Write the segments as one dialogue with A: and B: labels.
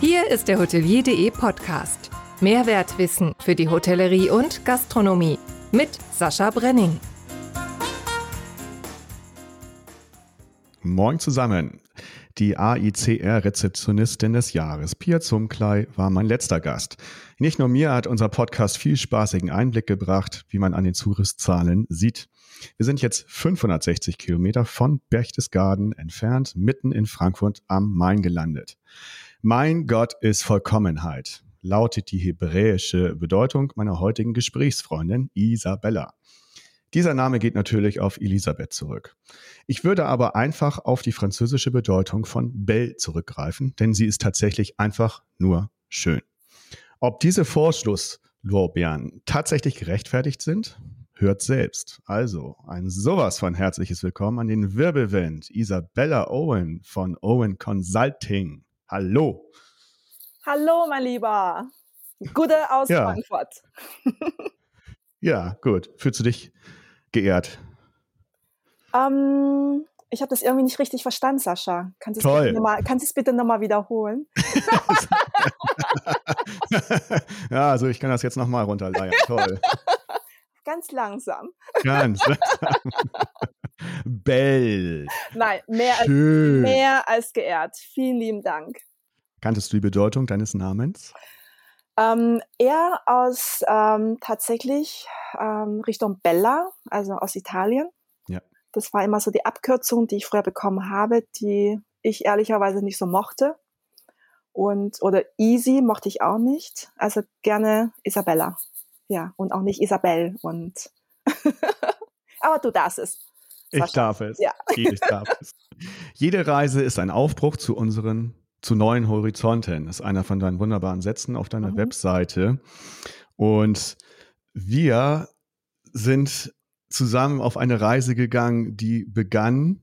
A: Hier ist der Hotelier.de Podcast. Mehrwertwissen für die Hotellerie und Gastronomie mit Sascha Brenning.
B: Moin zusammen. Die AICR-Rezeptionistin des Jahres, Pia Zumklei, war mein letzter Gast. Nicht nur mir hat unser Podcast viel spaßigen Einblick gebracht, wie man an den Zugriffszahlen sieht. Wir sind jetzt 560 Kilometer von Berchtesgaden entfernt, mitten in Frankfurt am Main gelandet. Mein Gott ist Vollkommenheit, lautet die hebräische Bedeutung meiner heutigen Gesprächsfreundin Isabella. Dieser Name geht natürlich auf Elisabeth zurück. Ich würde aber einfach auf die französische Bedeutung von Belle zurückgreifen, denn sie ist tatsächlich einfach nur schön. Ob diese Vorschlusslorbeeren tatsächlich gerechtfertigt sind, hört selbst. Also ein sowas von herzliches Willkommen an den Wirbelwind Isabella Owen von Owen Consulting. Hallo.
C: Hallo, mein Lieber. Gute aus ja. Frankfurt.
B: ja, gut. Fühlst du dich geehrt?
C: Ähm, ich habe das irgendwie nicht richtig verstanden, Sascha. Kannst du es bitte nochmal wiederholen?
B: ja, also ich kann das jetzt nochmal runterleiern. Toll.
C: Ganz langsam.
B: Ganz langsam. Bell.
C: Nein, mehr als, mehr als geehrt. Vielen lieben Dank.
B: Kanntest du die Bedeutung deines Namens?
C: Ähm, eher aus ähm, tatsächlich ähm, Richtung Bella, also aus Italien.
B: Ja.
C: Das war immer so die Abkürzung, die ich früher bekommen habe, die ich ehrlicherweise nicht so mochte. Und, oder Easy mochte ich auch nicht. Also gerne Isabella. Ja, und auch nicht Isabel. Und aber du darfst es.
B: Ich darf es.
C: Ja.
B: Ich darf es. Jede Reise ist ein Aufbruch zu unseren, zu neuen Horizonten. Das ist einer von deinen wunderbaren Sätzen auf deiner mhm. Webseite. Und wir sind zusammen auf eine Reise gegangen, die begann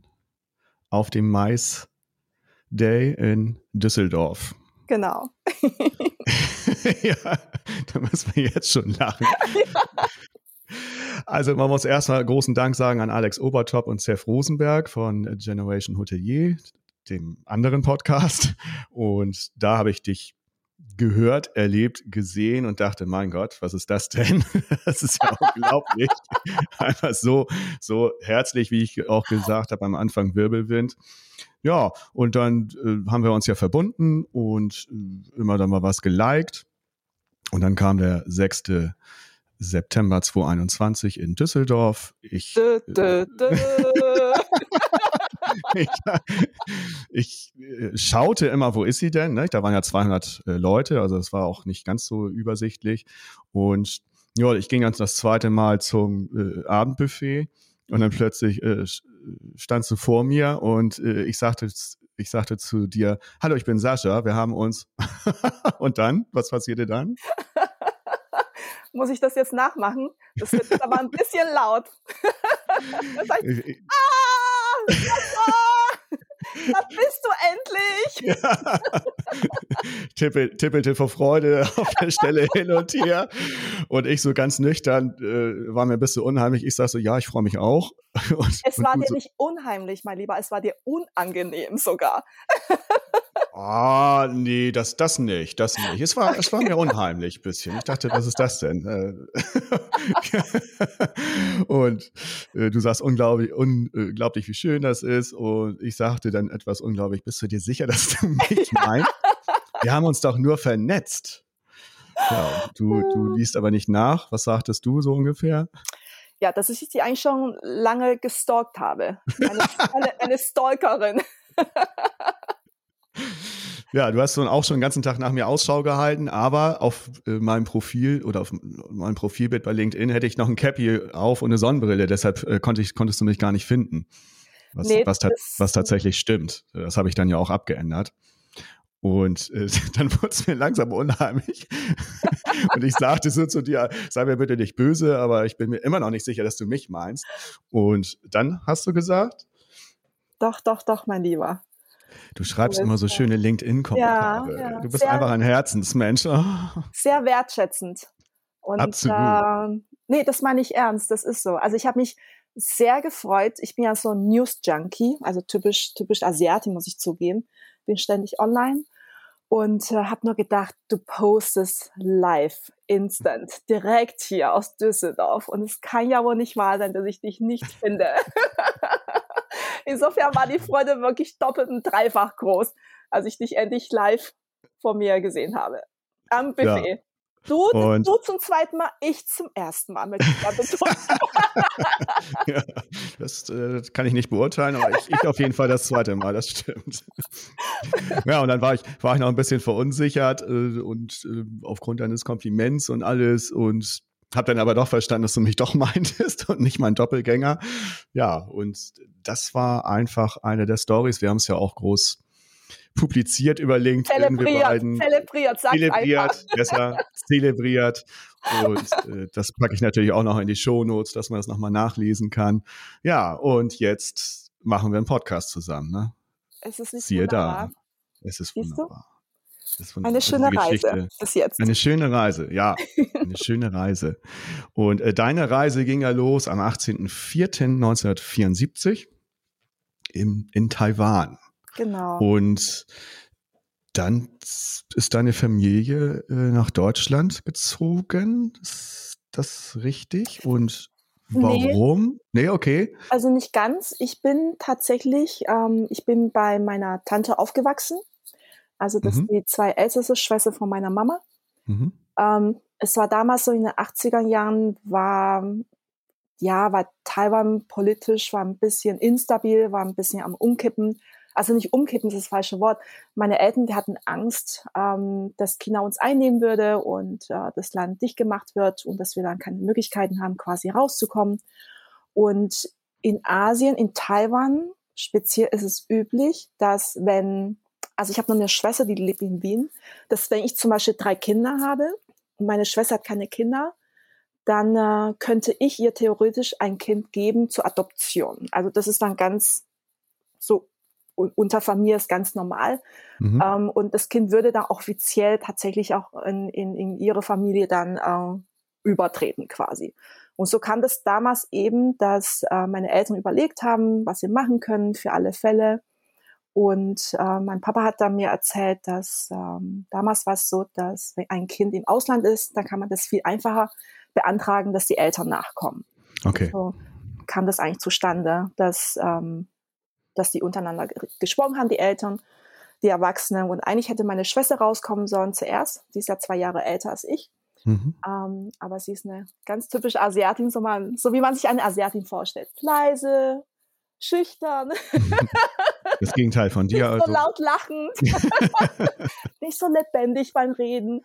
B: auf dem Mais Day in Düsseldorf.
C: Genau.
B: ja, da müssen wir jetzt schon lachen. Also man muss erstmal großen Dank sagen an Alex Obertop und Seth Rosenberg von Generation Hotelier, dem anderen Podcast. Und da habe ich dich gehört, erlebt, gesehen und dachte, mein Gott, was ist das denn? Das ist ja unglaublich. Einfach so, so herzlich, wie ich auch gesagt habe am Anfang, Wirbelwind. Ja, und dann äh, haben wir uns ja verbunden und äh, immer dann mal was geliked. Und dann kam der 6. September 2021 in Düsseldorf. Ich, dö, dö, dö. ich, ich, äh, schaute immer, wo ist sie denn? Ne? Da waren ja 200 äh, Leute, also es war auch nicht ganz so übersichtlich. Und ja, ich ging dann das zweite Mal zum äh, Abendbuffet und dann plötzlich äh, standst du vor mir und äh, ich sagte, ich sagte zu dir, hallo, ich bin Sascha, wir haben uns. und dann, was passierte dann?
C: muss ich das jetzt nachmachen? Das wird jetzt aber ein bisschen laut. das heißt, ah, da bist du endlich! Ja.
B: Tippel, tippelte vor Freude auf der Stelle hin und her. Und ich so ganz nüchtern, äh, war mir ein bisschen unheimlich. Ich sag so, ja, ich freue mich auch.
C: Und, es war dir so, nicht unheimlich, mein Lieber, es war dir unangenehm sogar.
B: Ah, nee, das, das nicht, das nicht. Es war, es war mir unheimlich ein bisschen. Ich dachte, was ist das denn? Äh, und äh, du sagst unglaublich, unglaublich, wie schön das ist. Und ich sagte dann etwas unglaublich, bist du dir sicher, dass du mich meinst? Wir haben uns doch nur vernetzt. Ja, du, du liest aber nicht nach. Was sagtest du so ungefähr?
C: Ja, dass ich die eigentlich schon lange gestalkt habe. Eine, eine, eine Stalkerin.
B: Ja, du hast dann auch schon den ganzen Tag nach mir Ausschau gehalten, aber auf äh, meinem Profil oder auf meinem Profilbild bei LinkedIn hätte ich noch ein Cappy auf und eine Sonnenbrille, deshalb äh, konnte ich, konntest du mich gar nicht finden. Was, nee, was, ta was tatsächlich stimmt. Das habe ich dann ja auch abgeändert. Und äh, dann wurde es mir langsam unheimlich. und ich sagte so zu dir, sei mir bitte nicht böse, aber ich bin mir immer noch nicht sicher, dass du mich meinst. Und dann hast du gesagt?
C: Doch, doch, doch, mein Lieber.
B: Du schreibst immer so schöne LinkedIn-Kommentare. Ja, ja. Du bist sehr, einfach ein Herzensmensch. Oh.
C: Sehr wertschätzend. Und,
B: Absolut.
C: Äh, nee, das meine ich ernst. Das ist so. Also ich habe mich sehr gefreut. Ich bin ja so ein News-Junkie, also typisch, typisch Asiatin, muss ich zugeben. Bin ständig online. und äh, habe nur gedacht, du postest live, instant, direkt hier aus Düsseldorf. Und es kann ja wohl nicht wahr sein, dass ich dich nicht finde. Insofern war die Freude wirklich doppelt und dreifach groß, als ich dich endlich live vor mir gesehen habe. Am Buffet. Ja. Du, du zum zweiten Mal, ich zum ersten Mal mit
B: ja, das äh, kann ich nicht beurteilen, aber ich, ich, auf jeden Fall das zweite Mal, das stimmt. ja, und dann war ich, war ich noch ein bisschen verunsichert äh, und äh, aufgrund deines Kompliments und alles und habe dann aber doch verstanden, dass du mich doch meintest und nicht mein Doppelgänger. Ja, und das war einfach eine der Stories. Wir haben es ja auch groß publiziert über LinkedIn.
C: Zelebriert, beiden, zelebriert, sag
B: zelebriert, besser, zelebriert. Und äh, das packe ich natürlich auch noch in die Shownotes, dass man das nochmal nachlesen kann. Ja, und jetzt machen wir einen Podcast zusammen. Ne?
C: Es ist nicht
B: Siehe
C: wunderbar.
B: da. Es ist wunderbar.
C: Ist eine schöne Reise bis jetzt.
B: Eine schöne Reise, ja. Eine schöne Reise. Und äh, deine Reise ging ja los am 18.04.1974 in, in Taiwan.
C: Genau.
B: Und dann ist deine Familie äh, nach Deutschland gezogen. Ist das richtig? Und warum? Nee. nee, okay.
C: Also nicht ganz. Ich bin tatsächlich, ähm, ich bin bei meiner Tante aufgewachsen. Also das mhm. die zwei älteste Schwester von meiner Mama. Mhm. Ähm, es war damals so in den 80er Jahren, war ja, war Taiwan politisch, war ein bisschen instabil, war ein bisschen am Umkippen also nicht umkippen, das ist das falsche Wort. Meine Eltern, die hatten Angst, ähm, dass China uns einnehmen würde und äh, das Land dicht gemacht wird und dass wir dann keine Möglichkeiten haben, quasi rauszukommen. Und in Asien, in Taiwan speziell ist es üblich, dass wenn, also ich habe noch eine Schwester, die lebt in Wien, dass wenn ich zum Beispiel drei Kinder habe und meine Schwester hat keine Kinder, dann äh, könnte ich ihr theoretisch ein Kind geben zur Adoption. Also das ist dann ganz so unter Familie ist ganz normal. Mhm. Ähm, und das Kind würde da offiziell tatsächlich auch in, in, in ihre Familie dann äh, übertreten quasi. Und so kam das damals eben, dass äh, meine Eltern überlegt haben, was sie machen können für alle Fälle. Und äh, mein Papa hat dann mir erzählt, dass ähm, damals war es so, dass wenn ein Kind im Ausland ist, dann kann man das viel einfacher beantragen, dass die Eltern nachkommen.
B: Okay.
C: So kam das eigentlich zustande, dass ähm, dass die untereinander gesprochen haben, die Eltern, die Erwachsenen. Und eigentlich hätte meine Schwester rauskommen sollen zuerst. Sie ist ja zwei Jahre älter als ich. Mhm. Ähm, aber sie ist eine ganz typische Asiatin, so, man, so wie man sich eine Asiatin vorstellt. Leise, schüchtern.
B: Das Gegenteil von dir.
C: Nicht also. so laut lachend. nicht so lebendig beim Reden.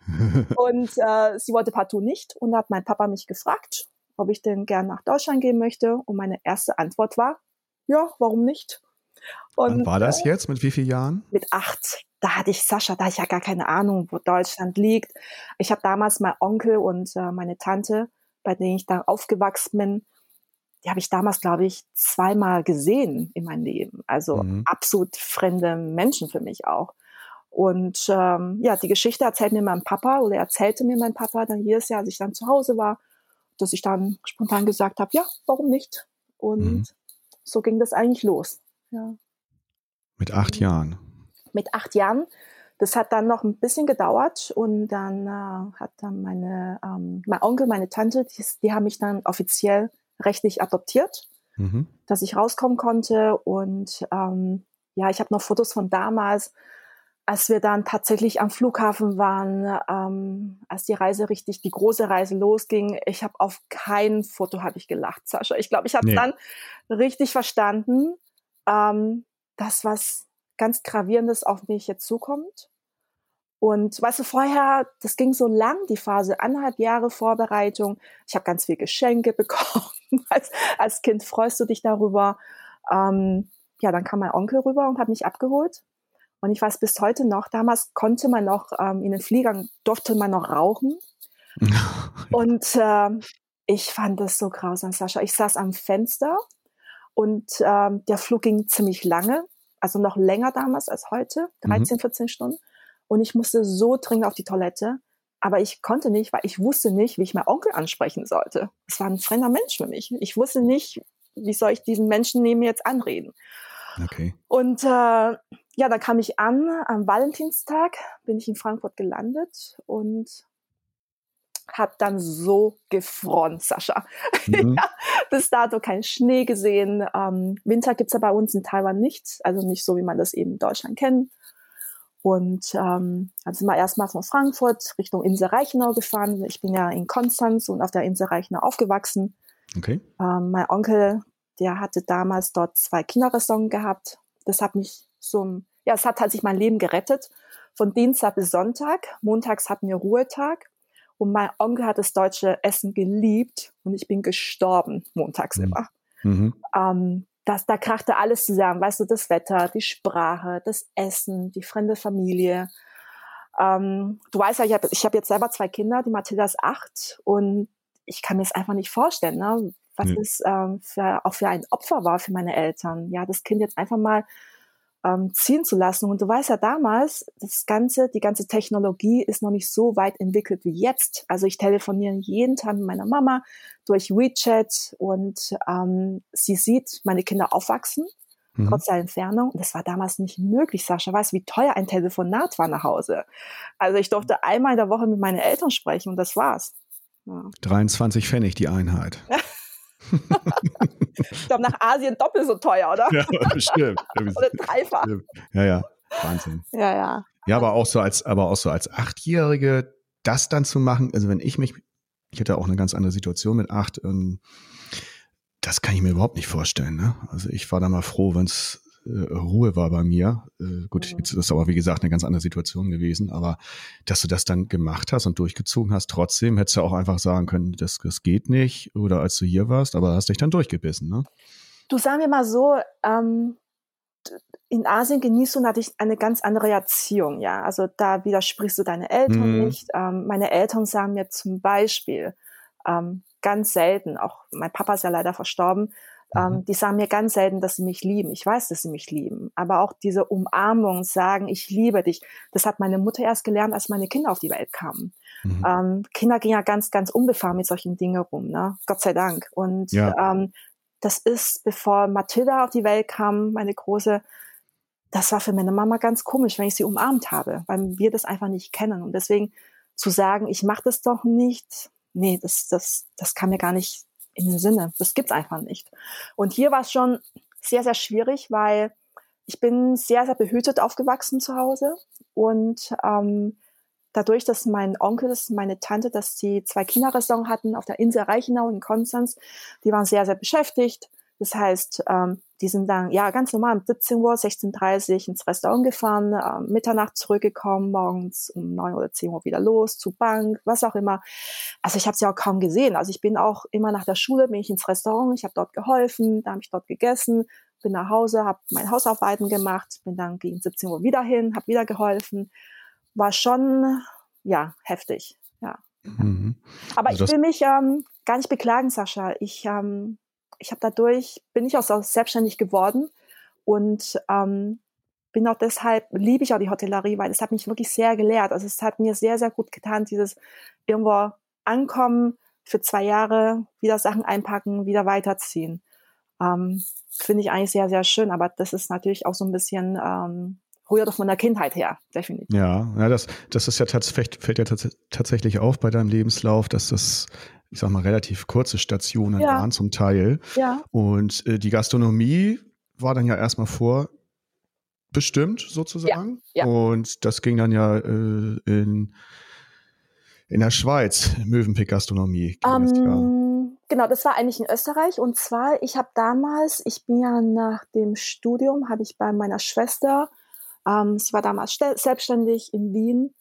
C: Und äh, sie wollte partout nicht. Und hat mein Papa mich gefragt, ob ich denn gern nach Deutschland gehen möchte. Und meine erste Antwort war, ja, warum nicht?
B: Und, Wann war das äh, jetzt? Mit wie vielen Jahren?
C: Mit acht. Da hatte ich Sascha, da hatte ich ja gar keine Ahnung, wo Deutschland liegt. Ich habe damals mein Onkel und äh, meine Tante, bei denen ich da aufgewachsen bin, die habe ich damals, glaube ich, zweimal gesehen in meinem Leben. Also mhm. absolut fremde Menschen für mich auch. Und ähm, ja, die Geschichte erzählt mir mein Papa oder erzählte mir mein Papa dann jedes Jahr, als ich dann zu Hause war, dass ich dann spontan gesagt habe, ja, warum nicht? Und mhm. so ging das eigentlich los. Ja.
B: Mit acht Jahren.
C: Mit acht Jahren. Das hat dann noch ein bisschen gedauert und dann äh, hat dann meine, ähm, mein Onkel, meine Tante, die, die haben mich dann offiziell rechtlich adoptiert, mhm. dass ich rauskommen konnte. Und ähm, ja, ich habe noch Fotos von damals, als wir dann tatsächlich am Flughafen waren, ähm, als die Reise richtig, die große Reise losging. Ich habe auf kein Foto habe ich gelacht, Sascha. Ich glaube, ich habe nee. dann richtig verstanden, ähm, das, was ganz Gravierendes auf mich jetzt zukommt. Und weißt du, vorher, das ging so lang, die Phase, anderthalb Jahre Vorbereitung. Ich habe ganz viel Geschenke bekommen. als, als Kind freust du dich darüber. Ähm, ja, dann kam mein Onkel rüber und hat mich abgeholt. Und ich weiß bis heute noch, damals konnte man noch ähm, in den Fliegern, durfte man noch rauchen. und äh, ich fand das so grausam, Sascha. Ich saß am Fenster und ähm, der Flug ging ziemlich lange, also noch länger damals als heute, 13, mhm. 14 Stunden. Und ich musste so dringend auf die Toilette. Aber ich konnte nicht, weil ich wusste nicht, wie ich meinen Onkel ansprechen sollte. Es war ein fremder Mensch für mich. Ich wusste nicht, wie soll ich diesen Menschen neben mir jetzt anreden.
B: Okay.
C: Und äh, ja, da kam ich an, am Valentinstag bin ich in Frankfurt gelandet und habe dann so gefroren, Sascha. Mhm. ja, bis dato kein Schnee gesehen. Ähm, Winter gibt's ja bei uns in Taiwan nicht, also nicht so, wie man das eben in Deutschland kennt. Und ähm, dann sind wir erstmal von Frankfurt Richtung Insel Reichenau gefahren. Ich bin ja in Konstanz und auf der Insel Reichenau aufgewachsen.
B: Okay.
C: Ähm, mein Onkel, der hatte damals dort zwei Kinderrestaurants gehabt. Das hat mich so, ja, es hat halt sich mein Leben gerettet. Von Dienstag bis Sonntag. Montags hatten wir Ruhetag. Und mein Onkel hat das deutsche Essen geliebt und ich bin gestorben montags mhm. immer. Mhm. Ähm, das, da krachte alles zusammen, weißt du, das Wetter, die Sprache, das Essen, die fremde Familie. Ähm, du weißt ja, ich habe ich hab jetzt selber zwei Kinder, die Mathilda ist acht und ich kann mir das einfach nicht vorstellen, ne? was mhm. es ähm, für, auch für ein Opfer war für meine Eltern. Ja, das Kind jetzt einfach mal ähm, ziehen zu lassen. Und du weißt ja damals, das ganze, die ganze Technologie ist noch nicht so weit entwickelt wie jetzt. Also ich telefoniere jeden Tag mit meiner Mama durch WeChat und ähm, sie sieht meine Kinder aufwachsen. Mhm. Trotz der Entfernung. Und das war damals nicht möglich, Sascha. Weißt du, wie teuer ein Telefonat war nach Hause? Also ich durfte einmal in der Woche mit meinen Eltern sprechen und das war's.
B: Ja. 23 Pfennig die Einheit.
C: ich glaube, nach Asien doppelt so teuer, oder?
B: Ja, bestimmt.
C: oder dreifach.
B: Ja, ja. Wahnsinn.
C: Ja, ja.
B: Ja, aber auch so als, aber auch so als Achtjährige das dann zu machen, also wenn ich mich, ich hätte auch eine ganz andere Situation mit acht, ähm, das kann ich mir überhaupt nicht vorstellen. Ne? Also ich war da mal froh, wenn es äh, Ruhe war bei mir. Äh, gut, mhm. jetzt ist aber wie gesagt eine ganz andere Situation gewesen, aber dass du das dann gemacht hast und durchgezogen hast, trotzdem hättest du auch einfach sagen können, das, das geht nicht oder als du hier warst, aber hast dich dann durchgebissen, ne?
C: Du sagen wir mal so, ähm, in Asien genießt du natürlich eine ganz andere Erziehung, ja. Also da widersprichst du deine Eltern mhm. nicht. Ähm, meine Eltern sagen mir zum Beispiel ähm, ganz selten, auch mein Papa ist ja leider verstorben, ähm, mhm. die sagen mir ganz selten, dass sie mich lieben. Ich weiß, dass sie mich lieben. Aber auch diese Umarmung, sagen, ich liebe dich, das hat meine Mutter erst gelernt, als meine Kinder auf die Welt kamen. Mhm. Ähm, Kinder gehen ja ganz, ganz unbefahren mit solchen Dingen rum, ne? Gott sei Dank. Und ja. ähm, das ist, bevor Mathilda auf die Welt kam, meine große, das war für meine Mama ganz komisch, wenn ich sie umarmt habe, weil wir das einfach nicht kennen. Und deswegen zu sagen, ich mache das doch nicht, nee, das, das, das kann mir gar nicht in den Sinne. Das gibt's einfach nicht. Und hier war es schon sehr, sehr schwierig, weil ich bin sehr, sehr behütet aufgewachsen zu Hause und ähm, dadurch, dass mein Onkel, meine Tante, dass sie zwei Kinderrestaurants hatten auf der Insel Reichenau in Konstanz, die waren sehr, sehr beschäftigt. Das heißt, ähm, die sind dann ja ganz normal um 17 Uhr, 16.30 Uhr ins Restaurant gefahren, äh, Mitternacht zurückgekommen, morgens um 9 oder 10 Uhr wieder los, zur Bank, was auch immer. Also ich habe sie auch kaum gesehen. Also ich bin auch immer nach der Schule, bin ich ins Restaurant, ich habe dort geholfen, da habe ich dort gegessen, bin nach Hause, habe mein Hausarbeiten gemacht, bin dann gegen 17 Uhr wieder hin, habe wieder geholfen. War schon, ja, heftig, ja. Mhm. Aber also ich will mich ähm, gar nicht beklagen, Sascha. Ich ähm, ich habe dadurch, bin ich auch selbstständig geworden und ähm, bin auch deshalb, liebe ich auch die Hotellerie, weil es hat mich wirklich sehr gelehrt. Also es hat mir sehr, sehr gut getan, dieses irgendwo ankommen, für zwei Jahre wieder Sachen einpacken, wieder weiterziehen. Ähm, Finde ich eigentlich sehr, sehr schön, aber das ist natürlich auch so ein bisschen ähm, rührt doch von der Kindheit her, definitiv.
B: Ja, ja das, das ist ja tatsächlich, fällt ja tatsächlich auf bei deinem Lebenslauf, dass das ich sag mal, relativ kurze Stationen ja. waren zum Teil.
C: Ja.
B: Und äh, die Gastronomie war dann ja erstmal vorbestimmt sozusagen. Ja. ja. Und das ging dann ja äh, in, in der Schweiz, Mövenpick Gastronomie.
C: Um, ähm, genau, das war eigentlich in Österreich. Und zwar, ich habe damals, ich bin ja nach dem Studium, habe ich bei meiner Schwester, ähm, sie war damals selbstständig in Wien,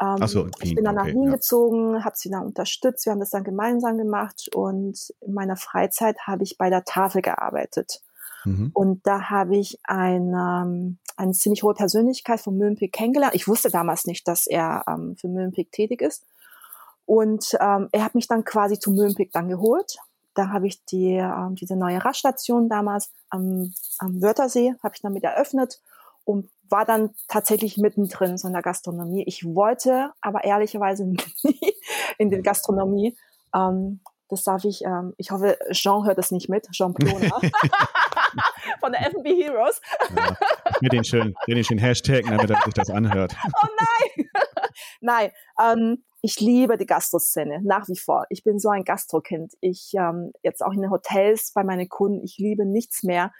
C: ähm, so, ich bin dann nach okay, Wien ja. gezogen, habe sie dann unterstützt, wir haben das dann gemeinsam gemacht und in meiner Freizeit habe ich bei der Tafel gearbeitet. Mhm. Und da habe ich eine, ähm, eine ziemlich hohe Persönlichkeit von Mövenpick kennengelernt. Ich wusste damals nicht, dass er ähm, für Mövenpick tätig ist. Und ähm, er hat mich dann quasi zu Mövenpick dann geholt. Da habe ich die, ähm, diese neue Raststation damals am, am Wörthersee, habe ich damit eröffnet und war dann tatsächlich mittendrin so in der Gastronomie. Ich wollte aber ehrlicherweise nie in die Gastronomie. Ähm, das darf ich, ähm, ich hoffe, Jean hört das nicht mit, Jean Plona von der F&B Heroes.
B: Ja, Mit den schönen, den schönen Hashtag, damit er sich das anhört.
C: Oh nein! nein, ähm, ich liebe die Gastroszene nach wie vor. Ich bin so ein Gastrokind. Ich ähm, jetzt auch in den Hotels bei meinen Kunden. Ich liebe nichts mehr,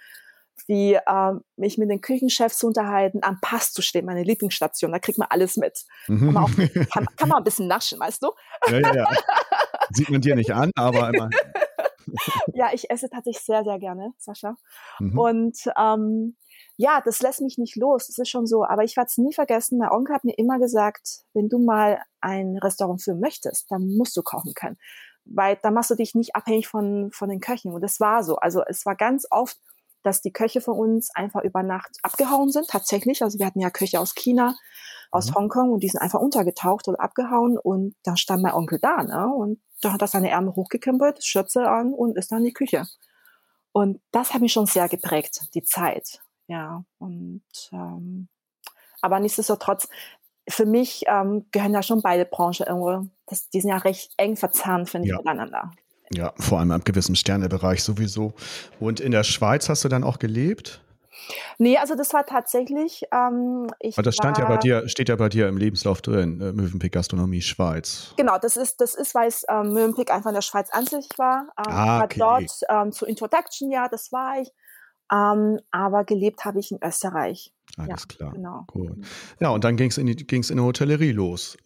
C: wie ähm, mich mit den Küchenchefs zu unterhalten, am Pass zu stehen, meine Lieblingsstation. Da kriegt man alles mit. Mhm. Kann, man auch, kann, kann, man ein bisschen naschen, weißt du?
B: Ja, ja, ja. Sieht man dir nicht an, aber immer.
C: ja, ich esse tatsächlich sehr, sehr gerne, Sascha. Mhm. Und ähm, ja, das lässt mich nicht los. Das ist schon so. Aber ich werde es nie vergessen. Mein Onkel hat mir immer gesagt, wenn du mal ein Restaurant führen möchtest, dann musst du kochen können. Weil da machst du dich nicht abhängig von, von den Köchen. Und das war so. Also es war ganz oft, dass die Köche von uns einfach über Nacht abgehauen sind, tatsächlich. Also wir hatten ja Köche aus China, aus mhm. Hongkong und die sind einfach untergetaucht oder abgehauen und da stand mein Onkel da, ne? Und da hat er seine Ärmel hochgekrempelt, Schürze an und ist dann in die Küche. Und das hat mich schon sehr geprägt, die Zeit. Ja, und ähm, aber nichtsdestotrotz, für mich ähm, gehören ja schon beide Branchen irgendwo, das, die sind ja recht eng verzahnt, finde ich, miteinander.
B: Ja, vor allem im gewissen Sternebereich sowieso. Und in der Schweiz hast du dann auch gelebt?
C: Nee, also das war tatsächlich. Ähm,
B: ich Aber das stand war, ja bei dir, steht ja bei dir im Lebenslauf drin, äh, Mövenpick Gastronomie Schweiz.
C: Genau, das ist, das ist, weil es ähm, Mövenpick einfach in der Schweiz ansässig war. Ähm, ah, okay. War dort ähm, zur Introduction, ja, das war ich. Ähm, aber gelebt habe ich in Österreich.
B: Alles ja, klar. Genau. Cool. Ja, und dann ging es in, die, ging's in die Hotellerie los.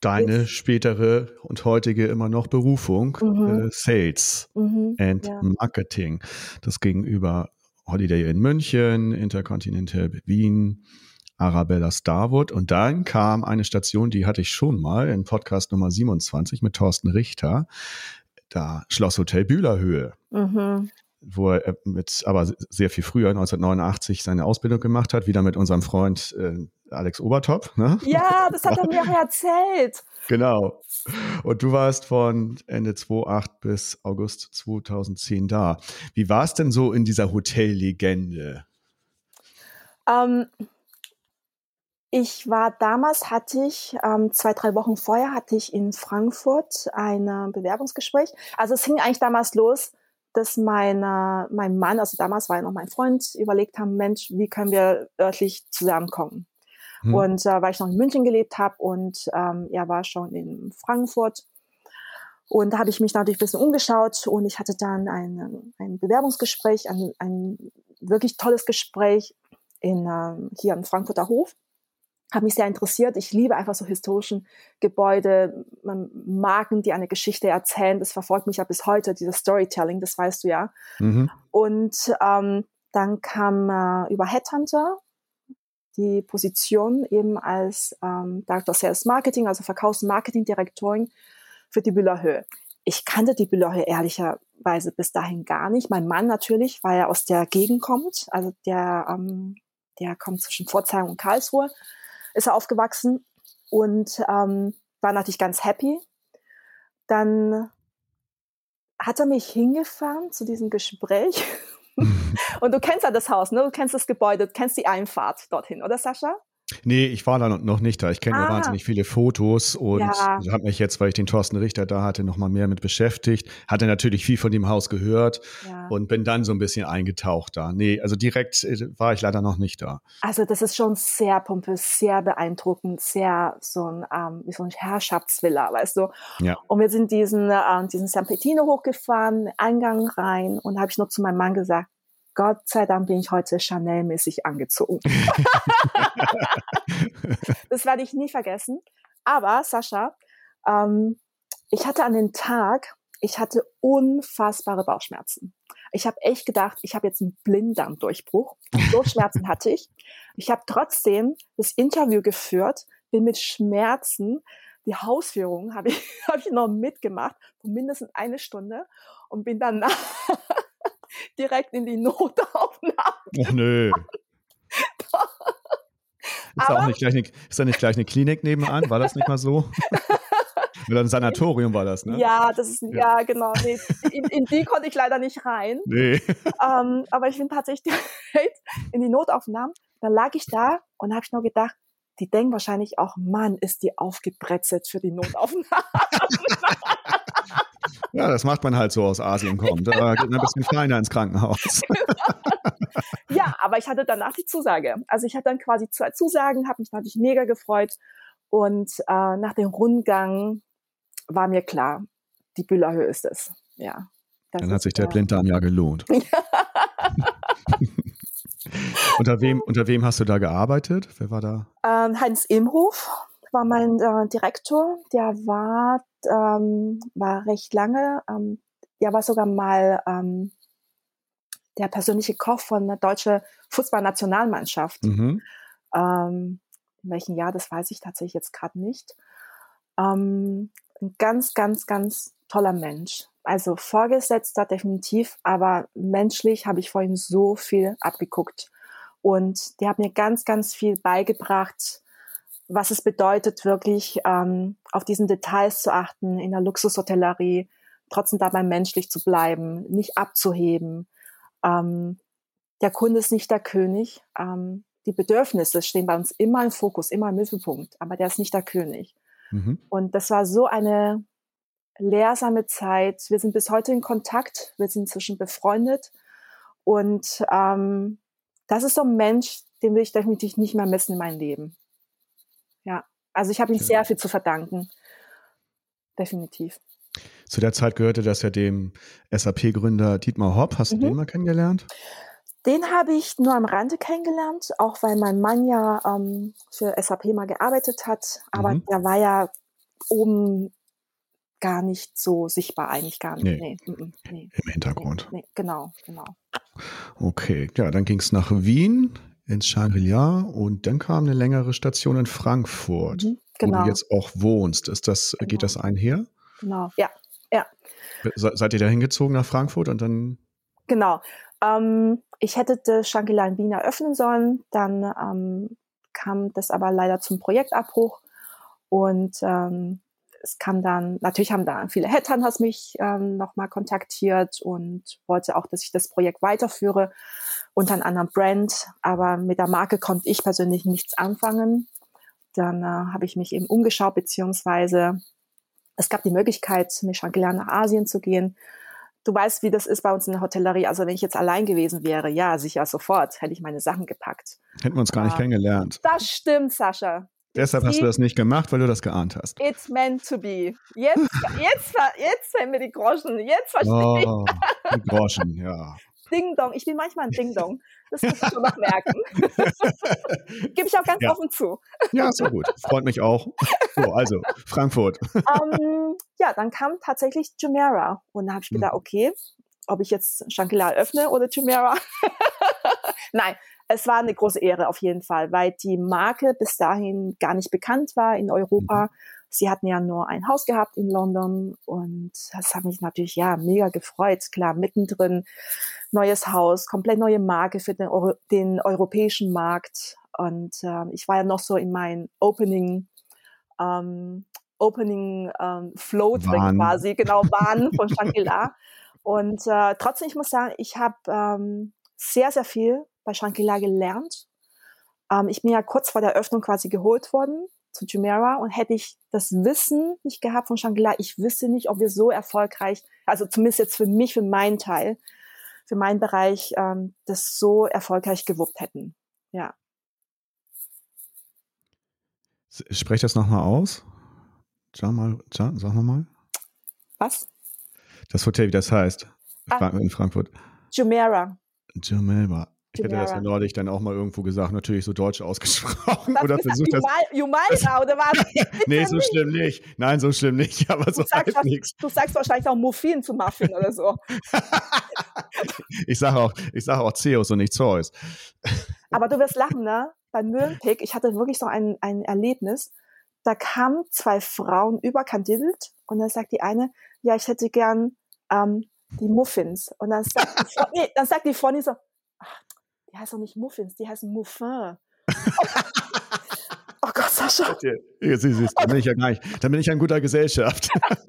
B: Deine spätere und heutige immer noch Berufung, mhm. äh, Sales mhm, and ja. Marketing. Das gegenüber Holiday in München, Intercontinental Wien, Arabella Starwood. Und dann kam eine Station, die hatte ich schon mal in Podcast Nummer 27 mit Thorsten Richter. Da Schlosshotel Bühlerhöhe. Mhm wo er äh, mit, aber sehr viel früher, 1989, seine Ausbildung gemacht hat, wieder mit unserem Freund äh, Alex Obertop. Ne?
C: Ja, das hat er mir auch erzählt.
B: Genau. Und du warst von Ende 2008 bis August 2010 da. Wie war es denn so in dieser Hotellegende?
C: Ähm, ich war damals, hatte ich ähm, zwei, drei Wochen vorher, hatte ich in Frankfurt ein Bewerbungsgespräch. Also es hing eigentlich damals los, dass meine, mein Mann, also damals war er noch mein Freund, überlegt haben, Mensch, wie können wir örtlich zusammenkommen? Hm. Und äh, weil ich noch in München gelebt habe und ähm, er war schon in Frankfurt. Und da habe ich mich natürlich ein bisschen umgeschaut und ich hatte dann ein, ein Bewerbungsgespräch, ein, ein wirklich tolles Gespräch in, ähm, hier am Frankfurter Hof hat mich sehr interessiert. Ich liebe einfach so historischen Gebäude, Marken, die eine Geschichte erzählen. Das verfolgt mich ja bis heute, dieses Storytelling, das weißt du ja. Mhm. Und ähm, dann kam äh, über Headhunter die Position eben als ähm, Director Sales Marketing, also Verkaufs- und Marketing-Direktorin für die Büllerhöhe. Ich kannte die Büllerhöhe ehrlicherweise bis dahin gar nicht. Mein Mann natürlich, weil er aus der Gegend kommt, also der, ähm, der kommt zwischen Pforzheim und Karlsruhe ist er aufgewachsen und ähm, war natürlich ganz happy. Dann hat er mich hingefahren zu diesem Gespräch. und du kennst ja das Haus, ne? Du kennst das Gebäude, du kennst die Einfahrt dorthin, oder Sascha?
B: Nee, ich war da noch nicht da. Ich kenne ah. wahnsinnig viele Fotos und ja. habe mich jetzt, weil ich den Thorsten Richter da hatte, noch mal mehr mit beschäftigt. Hatte natürlich viel von dem Haus gehört ja. und bin dann so ein bisschen eingetaucht da. Nee, also direkt äh, war ich leider noch nicht da.
C: Also das ist schon sehr pompös, sehr beeindruckend, sehr so ein, ähm, wie so ein Herrschaftsvilla, weißt du. Ja. Und wir sind diesen, äh, diesen San Petino hochgefahren, Eingang rein und habe ich noch zu meinem Mann gesagt, Gott sei Dank bin ich heute Chanel-mäßig angezogen. das werde ich nie vergessen. Aber Sascha, ähm, ich hatte an den Tag, ich hatte unfassbare Bauchschmerzen. Ich habe echt gedacht, ich habe jetzt einen Blinddarmdurchbruch. So Schmerzen hatte ich. Ich habe trotzdem das Interview geführt, bin mit Schmerzen. Die Hausführung habe ich, hab ich noch mitgemacht, mindestens eine Stunde und bin dann direkt in die Notaufnahme.
B: Ach nö. Ist da, auch nicht gleich eine, ist da nicht gleich eine Klinik nebenan? War das nicht mal so? Oder ein Sanatorium war das, ne?
C: Ja, das ist, ja, ja genau. Nee, in, in, die konnte ich leider nicht rein. Nee. Ähm, aber ich bin tatsächlich direkt in die Notaufnahme. Da lag ich da und habe ich nur gedacht, die denken wahrscheinlich auch, Mann, ist die aufgebrezelt für die Notaufnahme.
B: Ja, das macht man halt so aus Asien kommt. Da geht man ein bisschen kleiner ins Krankenhaus.
C: ja, aber ich hatte danach die Zusage. Also ich hatte dann quasi zwei Zusagen, habe mich natürlich mega gefreut. Und äh, nach dem Rundgang war mir klar, die Büllerhöhe ist es. Ja.
B: Dann hat sich der Blinddarm ja gelohnt. unter, wem, unter wem hast du da gearbeitet? Wer war da?
C: Ähm, Heinz Imhof war mein äh, Direktor. Der war, ähm, war recht lange, ähm, der war sogar mal ähm, der persönliche Koch von der deutschen Fußballnationalmannschaft. Mhm. Ähm, in welchem Jahr, das weiß ich tatsächlich jetzt gerade nicht. Ähm, ein ganz, ganz, ganz toller Mensch. Also Vorgesetzter definitiv, aber menschlich habe ich vorhin so viel abgeguckt. Und der hat mir ganz, ganz viel beigebracht, was es bedeutet, wirklich ähm, auf diesen Details zu achten in der Luxushotellerie, trotzdem dabei menschlich zu bleiben, nicht abzuheben. Ähm, der Kunde ist nicht der König. Ähm, die Bedürfnisse stehen bei uns immer im Fokus, immer im Mittelpunkt, aber der ist nicht der König. Mhm. Und das war so eine lehrsame Zeit. Wir sind bis heute in Kontakt, wir sind inzwischen befreundet. Und ähm, das ist so ein Mensch, den will ich definitiv nicht mehr missen in meinem Leben. Also ich habe ihm sehr viel zu verdanken. Definitiv.
B: Zu der Zeit gehörte das ja dem SAP-Gründer Dietmar Hopp. Hast du mhm. den mal kennengelernt?
C: Den habe ich nur am Rande kennengelernt, auch weil mein Mann ja ähm, für SAP mal gearbeitet hat. Aber mhm. der war ja oben gar nicht so sichtbar, eigentlich gar nicht. Nee.
B: Nee, nee, Im Hintergrund.
C: Genau, genau.
B: Okay, ja, dann ging es nach Wien ins Shangri-La und dann kam eine längere Station in Frankfurt, mhm, genau. wo du genau. jetzt auch wohnst. Ist das, genau. geht das einher?
C: Genau, ja, ja.
B: Se seid ihr da hingezogen nach Frankfurt und dann?
C: Genau. Ähm, ich hätte das Shangri-La in Wien eröffnen sollen, dann ähm, kam das aber leider zum Projektabbruch und ähm, es kam dann, natürlich haben da viele Headhunters mich ähm, nochmal kontaktiert und wollte auch, dass ich das Projekt weiterführe unter einem anderen Brand. Aber mit der Marke konnte ich persönlich nichts anfangen. Dann äh, habe ich mich eben umgeschaut, beziehungsweise es gab die Möglichkeit, mit Shangri-La nach Asien zu gehen. Du weißt, wie das ist bei uns in der Hotellerie. Also wenn ich jetzt allein gewesen wäre, ja, sicher sofort, hätte ich meine Sachen gepackt.
B: Hätten wir uns gar nicht äh, kennengelernt.
C: Das stimmt, Sascha.
B: Deshalb hast du das nicht gemacht, weil du das geahnt hast.
C: It's meant to be. Jetzt, jetzt, jetzt haben wir die Groschen. Jetzt verstehe
B: oh, ich. Die Groschen, ja.
C: Ding Dong. Ich bin manchmal ein Ding Dong. Das muss ich schon noch merken. Gebe ich auch ganz ja. offen zu.
B: Ja, so gut. Freut mich auch. So, also, Frankfurt.
C: Um, ähm, ja, dann kam tatsächlich Jumeirah. Und da habe ich gedacht, hm. okay, ob ich jetzt Shangri-La öffne oder Jumeirah. Nein, es war eine große Ehre auf jeden Fall, weil die Marke bis dahin gar nicht bekannt war in Europa. Mhm. Sie hatten ja nur ein Haus gehabt in London und das hat mich natürlich ja mega gefreut. Klar, mittendrin neues Haus, komplett neue Marke für den, Euro den europäischen Markt. Und äh, ich war ja noch so in meinem Opening ähm, Opening ähm, Flow drin quasi, genau, Wahn von Shangri-La. Und äh, trotzdem, ich muss sagen, ich habe ähm, sehr, sehr viel bei Shangri-La gelernt. Ähm, ich bin ja kurz vor der Öffnung quasi geholt worden zu Jumeirah und hätte ich das Wissen nicht gehabt von Shangri-La, ich wüsste nicht, ob wir so erfolgreich, also zumindest jetzt für mich, für meinen Teil, für meinen Bereich, ähm, das so erfolgreich gewuppt hätten. Ja.
B: Sprech das nochmal aus. Sag mal, sag mal.
C: Was?
B: Das Hotel, wie das heißt. Ah, in Frankfurt.
C: Jumeirah.
B: Jumeirah. Ich hätte das ja neulich dann auch mal irgendwo gesagt, natürlich so deutsch ausgesprochen. oder versucht das.
C: Jumaira, oder was?
B: nee, so schlimm nicht. Nein, so schlimm nicht, aber du so
C: sagst, nichts. Du sagst wahrscheinlich auch Muffin zu Muffin oder so.
B: ich sage auch, ich sage auch Zeus und nicht Zeus.
C: aber du wirst lachen, ne? Bei Möhlenpick, ich hatte wirklich so ein, ein Erlebnis. Da kamen zwei Frauen überkandidelt und dann sagt die eine, ja, ich hätte gern ähm, die Muffins. Und dann sagt die, nee, dann sagt die Freundin so, ach, die heißen doch nicht Muffins, die heißen Muffin. oh Gott, Sascha.
B: Jetzt da bin ich ja gar nicht, da bin ich ja in guter Gesellschaft.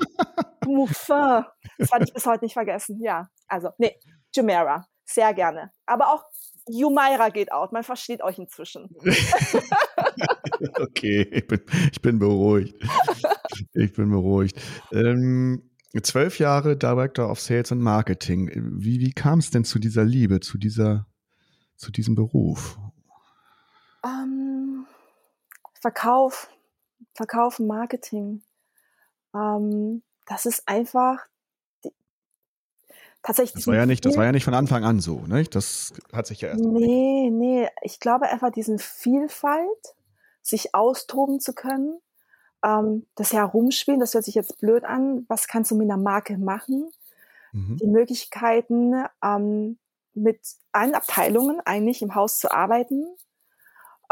C: Muffin. Das werde ich bis heute nicht vergessen. Ja, also, nee, Jumeirah, sehr gerne. Aber auch Jumeirah geht out, man versteht euch inzwischen.
B: okay, ich bin, ich bin beruhigt. Ich bin beruhigt. Ähm, zwölf Jahre Director of Sales and Marketing. Wie, wie kam es denn zu dieser Liebe, zu dieser zu diesem Beruf?
C: Ähm, Verkauf, Verkauf, Marketing. Ähm, das ist einfach tatsächlich.
B: Das war ja nicht, das war ja nicht von Anfang an so, ne? Das hat sich ja erst.
C: Nee, nee. Ich glaube einfach diesen Vielfalt, sich austoben zu können, ähm, das Herumspielen, das hört sich jetzt blöd an. Was kannst du mit einer Marke machen? Mhm. Die Möglichkeiten, ähm, mit allen Abteilungen eigentlich im Haus zu arbeiten.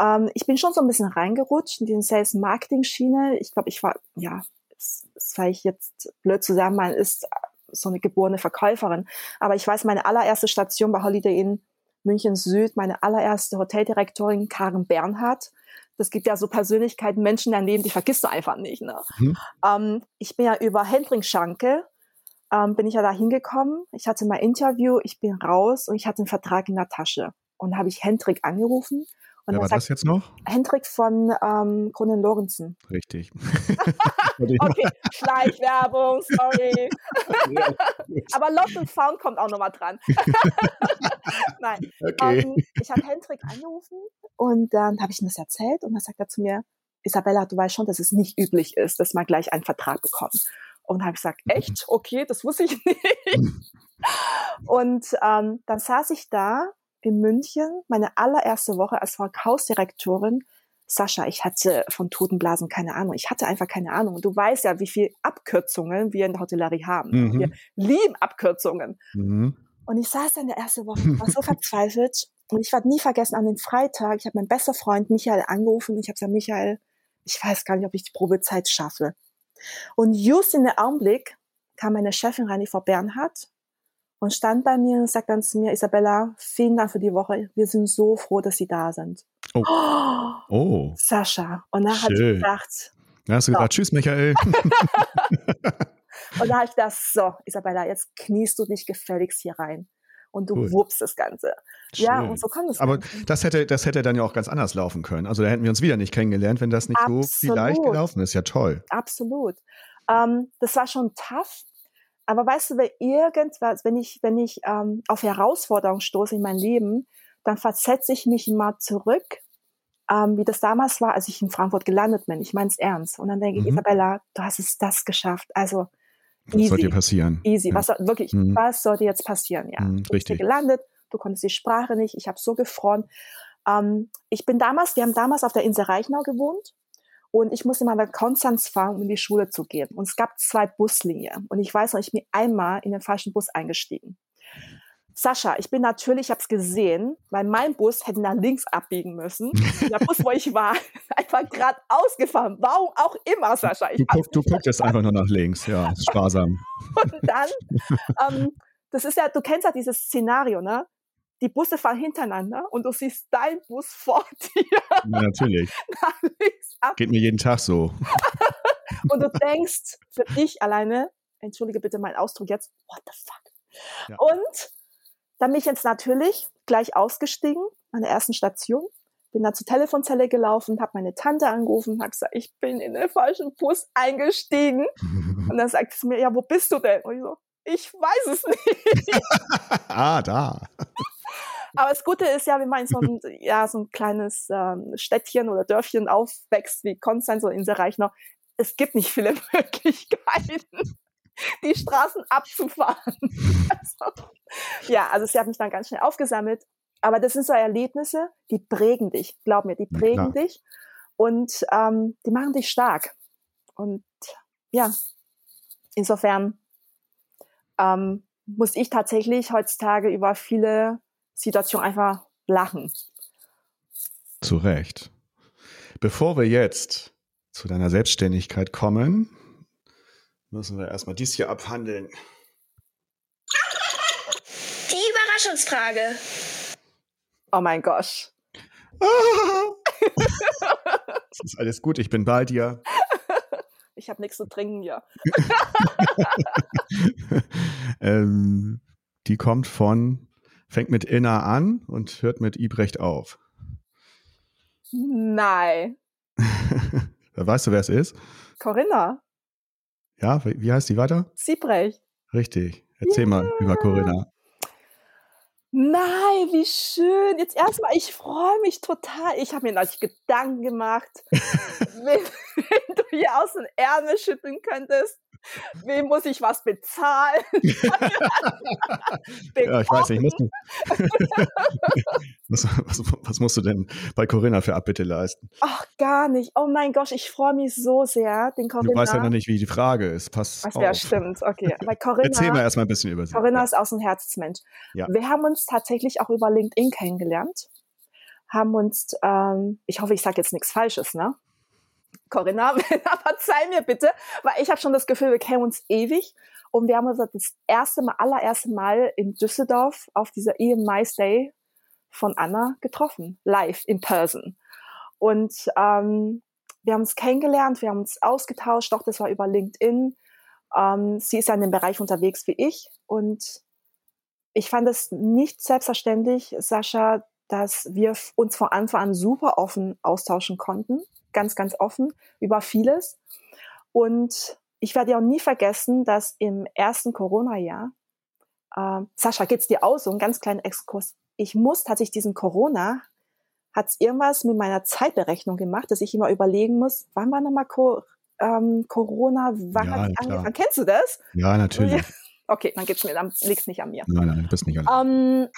C: Ähm, ich bin schon so ein bisschen reingerutscht in die Sales-Marketing-Schiene. Ich glaube, ich war, ja, das, das war ich jetzt blöd zu sagen, man ist so eine geborene Verkäuferin. Aber ich weiß, meine allererste Station bei Holiday Inn München Süd, meine allererste Hoteldirektorin Karen Bernhardt. Das gibt ja so Persönlichkeiten, Menschen daneben, die vergisst du einfach nicht. Ne? Mhm. Ähm, ich bin ja über Hendrik Schanke, ähm, bin ich ja da hingekommen. Ich hatte mein Interview, ich bin raus und ich hatte einen Vertrag in der Tasche. Und habe ich Hendrik angerufen
B: und Wer war das jetzt noch?
C: Hendrik von ähm, Conan Lorenzen.
B: Richtig.
C: okay, Schleichwerbung, sorry. Aber Lost and Found kommt auch nochmal dran. Nein. Okay. Um, ähm, ich habe Hendrik angerufen und dann habe ich ihm das erzählt und dann sagt er zu mir, Isabella, du weißt schon, dass es nicht üblich ist, dass man gleich einen Vertrag bekommt. Und habe ich gesagt, mhm. echt? Okay, das wusste ich nicht. und ähm, dann saß ich da in München, meine allererste Woche als Verkaufsdirektorin. Sascha, ich hatte von Totenblasen keine Ahnung. Ich hatte einfach keine Ahnung. Und du weißt ja, wie viel Abkürzungen wir in der Hotellerie haben. Mhm. Wir lieben Abkürzungen. Mhm. Und ich saß dann der erste Woche, war so verzweifelt. Und ich werde nie vergessen, an dem Freitag, ich habe meinen bester Freund Michael angerufen. Ich habe gesagt, Michael, ich weiß gar nicht, ob ich die Probezeit schaffe. Und just in dem Augenblick kam meine Chefin rein, die Frau Bernhard, und stand bei mir und sagt dann zu mir, Isabella, vielen Dank für die Woche. Wir sind so froh, dass Sie da sind.
B: Oh. oh.
C: Sascha. Und dann habe ich gedacht.
B: Da hast du gesagt, tschüss, Michael.
C: und da habe ich gedacht, so, Isabella, jetzt kniest du dich gefälligst hier rein. Und du cool. wuppst das Ganze. Schön. Ja, und so kann es.
B: Aber das hätte, das hätte dann ja auch ganz anders laufen können. Also da hätten wir uns wieder nicht kennengelernt, wenn das nicht Absolut. so vielleicht gelaufen ist. Ja, toll.
C: Absolut. Ähm, das war schon tough, aber weißt du, wenn irgendwas, wenn ich, wenn ich ähm, auf Herausforderungen stoße in mein Leben, dann versetze ich mich mal zurück, ähm, wie das damals war, als ich in Frankfurt gelandet bin. Ich meine es ernst. Und dann denke mhm. ich, Isabella, du hast es das geschafft. Also.
B: Was soll dir passieren?
C: Easy. Ja. Was wirklich, mhm. was soll dir jetzt passieren? Ja, mhm, du bist hier gelandet, du konntest die Sprache nicht, ich habe so gefroren. Ähm, ich bin damals, wir haben damals auf der Insel Reichnau gewohnt und ich musste mal nach Konstanz fahren, um in die Schule zu gehen. Und es gab zwei Buslinien. Und ich weiß noch, ich bin einmal in den falschen Bus eingestiegen. Sascha, ich bin natürlich, ich habe es gesehen, weil mein Bus hätte nach links abbiegen müssen. Der Bus, wo ich war, einfach gerade ausgefahren. Warum auch immer, Sascha.
B: Du, guck, du guckst einfach nur nach links, ja, sparsam.
C: Und dann, ähm, das ist ja, du kennst ja dieses Szenario, ne? die Busse fahren hintereinander und du siehst dein Bus vor dir.
B: Ja, natürlich. Geht mir jeden Tag so.
C: und du denkst für dich alleine, entschuldige bitte meinen Ausdruck jetzt, what the fuck? Ja. Und dann bin ich jetzt natürlich gleich ausgestiegen an der ersten Station, bin dann zur Telefonzelle gelaufen, habe meine Tante angerufen, habe gesagt, ich bin in den falschen Bus eingestiegen. und dann sagt sie mir, ja, wo bist du denn? Und ich so, ich weiß es nicht.
B: ah, da.
C: Aber das Gute ist ja, wenn man in so ein, ja, so ein kleines ähm, Städtchen oder Dörfchen aufwächst wie Konstanz oder Inselreich noch, es gibt nicht viele Möglichkeiten, die Straßen abzufahren. also, ja, also sie hat mich dann ganz schnell aufgesammelt. Aber das sind so Erlebnisse, die prägen dich, glaub mir, die prägen ja, dich und ähm, die machen dich stark. Und ja, insofern ähm, muss ich tatsächlich heutzutage über viele Situation einfach lachen.
B: Zu Recht. Bevor wir jetzt zu deiner Selbstständigkeit kommen, müssen wir erstmal dies hier abhandeln.
D: Die Überraschungsfrage.
C: Oh mein Gott.
B: Es ist alles gut, ich bin bei dir.
C: Ich habe nichts zu trinken, ja.
B: ähm, die kommt von fängt mit Inna an und hört mit Ibrecht auf.
C: Nein.
B: weißt du, wer es ist?
C: Corinna.
B: Ja, wie heißt die weiter?
C: Siebrecht.
B: Richtig. Erzähl yeah. mal über Corinna.
C: Nein, wie schön. Jetzt erstmal, ich freue mich total. Ich habe mir natürlich Gedanken gemacht, wenn, wenn du hier aus den Ärmel schütteln könntest. Wem muss ich was bezahlen?
B: ja, ich weiß nicht. Was, was, was, musst du denn bei Corinna für Abbitte leisten?
C: Ach, gar nicht. Oh mein Gott, ich freue mich so sehr, den Corinna.
B: Du weißt ja noch nicht, wie die Frage ist. Pass
C: was,
B: auf.
C: Ja, stimmt. Okay. Bei Corinna,
B: Erzähl mal erstmal ein bisschen über sie.
C: Corinna ja. ist auch so ein Herzensmensch. Ja. Wir haben uns tatsächlich auch über LinkedIn kennengelernt. Haben uns, ähm, ich hoffe, ich sage jetzt nichts Falsches, ne? Corinna, verzeih mir bitte, weil ich habe schon das Gefühl, wir kennen uns ewig. Und wir haben uns das erste Mal, allererste Mal in Düsseldorf auf dieser EMI Day von Anna getroffen, live, in person. Und ähm, wir haben uns kennengelernt, wir haben uns ausgetauscht, doch das war über LinkedIn. Ähm, sie ist ja in dem Bereich unterwegs wie ich. Und ich fand es nicht selbstverständlich, Sascha, dass wir uns von Anfang an super offen austauschen konnten ganz, ganz offen über vieles. Und ich werde ja auch nie vergessen, dass im ersten Corona-Jahr, äh, Sascha, geht's dir aus? So ein ganz kleiner Exkurs. Ich muss tatsächlich diesen Corona, hat's irgendwas mit meiner Zeitberechnung gemacht, dass ich immer überlegen muss, wann war nochmal Co ähm, Corona, wann ja, hat angefangen? Kennst du das?
B: Ja, natürlich.
C: Okay, dann geht's mir, dann liegt's nicht an mir.
B: Nein, nein, du bist nicht an
C: mir. Ähm,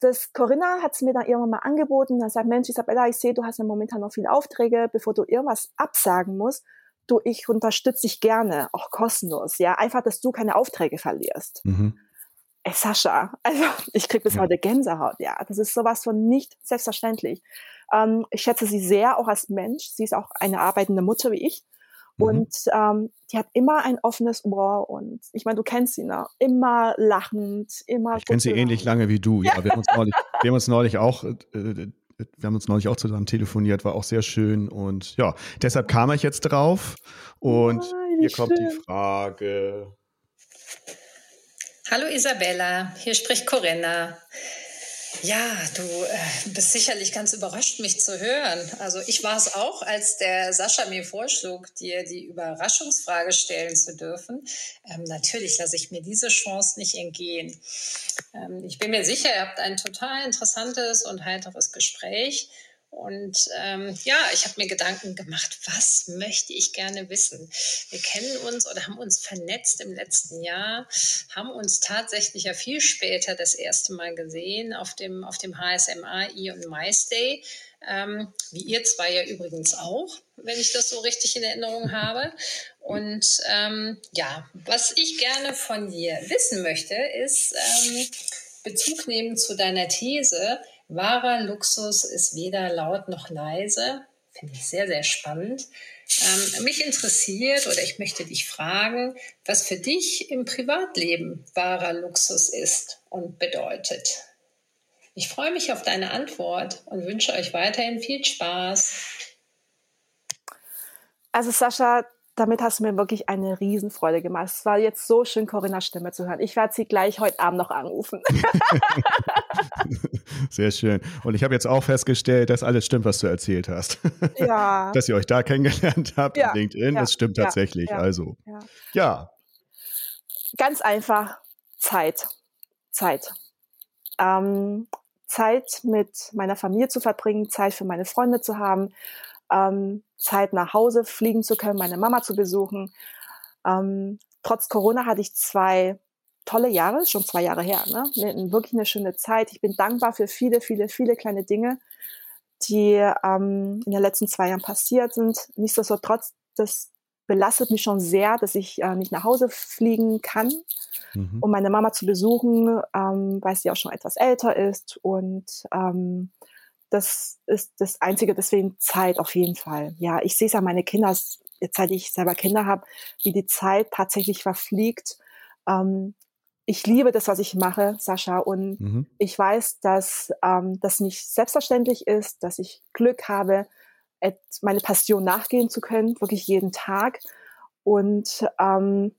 C: das Corinna hat es mir dann irgendwann mal angeboten. Dann sagt, Mensch, Isabella, ich sehe, du hast ja momentan noch viele Aufträge, bevor du irgendwas absagen musst. Du, ich unterstütze dich gerne, auch kostenlos, ja. Einfach, dass du keine Aufträge verlierst. Mhm. Ey, Sascha, also ich krieg bis ja. heute Gänsehaut, ja. Das ist sowas von nicht selbstverständlich. Ähm, ich schätze sie sehr, auch als Mensch. Sie ist auch eine arbeitende Mutter wie ich. Mhm. Und ähm, die hat immer ein offenes Ohr und ich meine, du kennst sie, ne? Immer lachend, immer.
B: Ich kenne sie ähnlich lange wie du, ja. Wir haben uns neulich, wir haben uns neulich auch, äh, äh, wir haben uns neulich auch zusammen telefoniert, war auch sehr schön und ja, deshalb kam ich jetzt drauf und oh, hier kommt schön. die Frage.
E: Hallo Isabella, hier spricht Corinna. Ja, du äh, bist sicherlich ganz überrascht, mich zu hören. Also ich war es auch, als der Sascha mir vorschlug, dir die Überraschungsfrage stellen zu dürfen. Ähm, natürlich lasse ich mir diese Chance nicht entgehen. Ähm, ich bin mir sicher, ihr habt ein total interessantes und heiteres Gespräch. Und ähm, ja, ich habe mir Gedanken gemacht, was möchte ich gerne wissen? Wir kennen uns oder haben uns vernetzt im letzten Jahr, haben uns tatsächlich ja viel später das erste Mal gesehen auf dem, auf dem HSMA I und MyStay. Ähm, wie ihr zwei ja übrigens auch, wenn ich das so richtig in Erinnerung habe. Und ähm, ja, was ich gerne von dir wissen möchte, ist ähm, Bezug nehmen zu deiner These, Wahrer Luxus ist weder laut noch leise. Finde ich sehr, sehr spannend. Ähm, mich interessiert oder ich möchte dich fragen, was für dich im Privatleben wahrer Luxus ist und bedeutet. Ich freue mich auf deine Antwort und wünsche euch weiterhin viel Spaß.
C: Also Sascha, damit hast du mir wirklich eine Riesenfreude gemacht. Es war jetzt so schön, Corinnas Stimme zu hören. Ich werde sie gleich heute Abend noch anrufen.
B: Sehr schön. Und ich habe jetzt auch festgestellt, dass alles stimmt, was du erzählt hast.
C: Ja.
B: dass ihr euch da kennengelernt habt ja. LinkedIn. Ja. Das stimmt tatsächlich. Ja. Also, ja.
C: Ganz einfach Zeit. Zeit. Ähm, Zeit mit meiner Familie zu verbringen, Zeit für meine Freunde zu haben, ähm, Zeit nach Hause fliegen zu können, meine Mama zu besuchen. Ähm, trotz Corona hatte ich zwei tolle Jahre, schon zwei Jahre her, ne? wirklich eine schöne Zeit. Ich bin dankbar für viele, viele, viele kleine Dinge, die ähm, in den letzten zwei Jahren passiert sind. Nichtsdestotrotz, das belastet mich schon sehr, dass ich äh, nicht nach Hause fliegen kann, mhm. um meine Mama zu besuchen, ähm, weil sie auch schon etwas älter ist und ähm, das ist das Einzige, deswegen Zeit auf jeden Fall. Ja, ich sehe es ja meine Kinder, jetzt seit ich selber Kinder habe, wie die Zeit tatsächlich verfliegt. Ähm, ich liebe das, was ich mache, Sascha, und mhm. ich weiß, dass ähm, das nicht selbstverständlich ist, dass ich Glück habe, meine Passion nachgehen zu können, wirklich jeden Tag und ähm,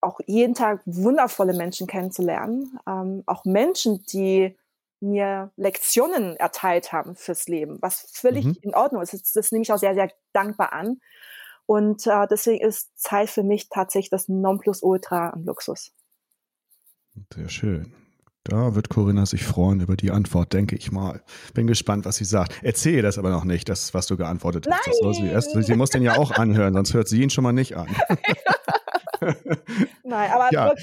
C: auch jeden Tag wundervolle Menschen kennenzulernen, ähm, auch Menschen, die mir Lektionen erteilt haben fürs Leben, was völlig mhm. in Ordnung ist. Das, das nehme ich auch sehr, sehr dankbar an. Und äh, deswegen ist Zeit für mich tatsächlich das Nonplusultra an Luxus.
B: Sehr schön. Da wird Corinna sich freuen über die Antwort, denke ich mal. Bin gespannt, was sie sagt. Erzähle das aber noch nicht, das, was du geantwortet hast.
C: Nein.
B: Sie, erst, sie muss den ja auch anhören, sonst hört sie ihn schon mal nicht an.
C: Nein, aber
B: Ja.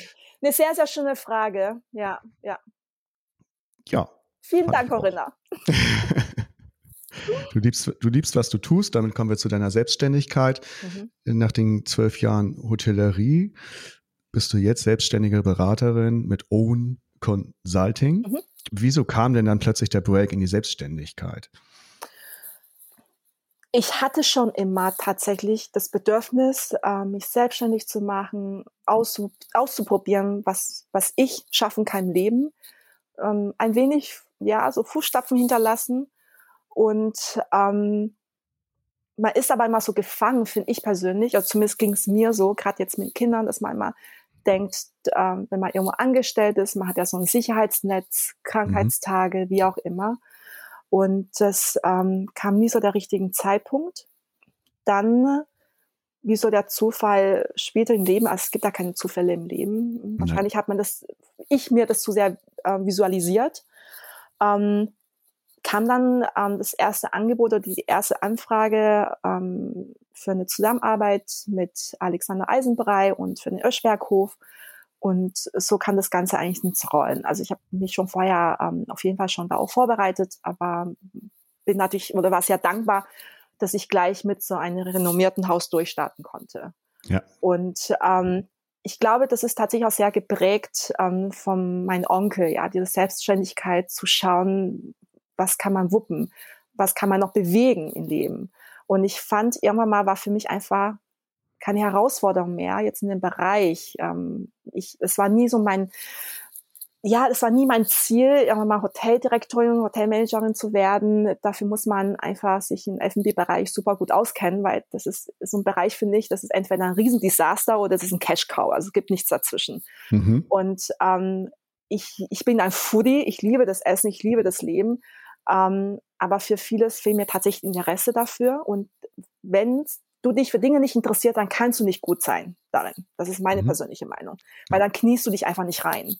C: eine sehr, sehr schöne Frage. Ja, ja.
B: Ja.
C: Vielen Dank. Corinna.
B: Du liebst, du liebst, was du tust. Damit kommen wir zu deiner Selbstständigkeit.
C: Mhm.
B: Nach den zwölf Jahren Hotellerie bist du jetzt selbstständige Beraterin mit Own Consulting.
C: Mhm.
B: Wieso kam denn dann plötzlich der Break in die Selbstständigkeit?
C: Ich hatte schon immer tatsächlich das Bedürfnis, äh, mich selbstständig zu machen, auszu auszuprobieren, was, was ich schaffen kann im Leben. Ähm, ein wenig, ja, so Fußstapfen hinterlassen. Und ähm, man ist aber immer so gefangen, finde ich persönlich, oder zumindest ging es mir so, gerade jetzt mit Kindern, dass man immer denkt, ähm, wenn man irgendwo angestellt ist, man hat ja so ein Sicherheitsnetz, Krankheitstage, wie auch immer. Und das ähm, kam nie so der richtigen Zeitpunkt. Dann, wie so der Zufall später im Leben, also es gibt da keine Zufälle im Leben. Wahrscheinlich hat man das, ich mir das zu sehr äh, visualisiert. Ähm, kam dann ähm, das erste Angebot oder die erste Anfrage ähm, für eine Zusammenarbeit mit Alexander Eisenbrei und für den Öschberghof. Und so kam das Ganze eigentlich ins Rollen. Also ich habe mich schon vorher ähm, auf jeden Fall schon darauf vorbereitet, aber bin natürlich oder war sehr dankbar, dass ich gleich mit so einem renommierten Haus durchstarten konnte.
B: Ja.
C: Und ähm, ich glaube, das ist tatsächlich auch sehr geprägt ähm, von meinem Onkel, ja, diese Selbstständigkeit zu schauen, was kann man wuppen, was kann man noch bewegen im Leben. Und ich fand, irgendwann mal war für mich einfach keine Herausforderung mehr jetzt in dem Bereich. Ähm, ich, es war nie so mein, ja, es war nie mein Ziel, irgendwann mal Hoteldirektorin, Hotelmanagerin zu werden. Dafür muss man einfach sich im F&B-Bereich super gut auskennen, weil das ist so ein Bereich, finde ich, das ist entweder ein Riesendesaster oder das ist ein Cash-Cow. Also es gibt nichts dazwischen.
B: Mhm.
C: Und ähm, ich, ich bin ein Foodie, ich liebe das Essen, ich liebe das Leben. Ähm, aber für vieles fehlt mir tatsächlich Interesse dafür. Und wenn du dich für Dinge nicht interessiert, dann kannst du nicht gut sein darin. Das ist meine
B: Mhm.
C: persönliche Meinung. Weil dann kniest du dich einfach nicht rein.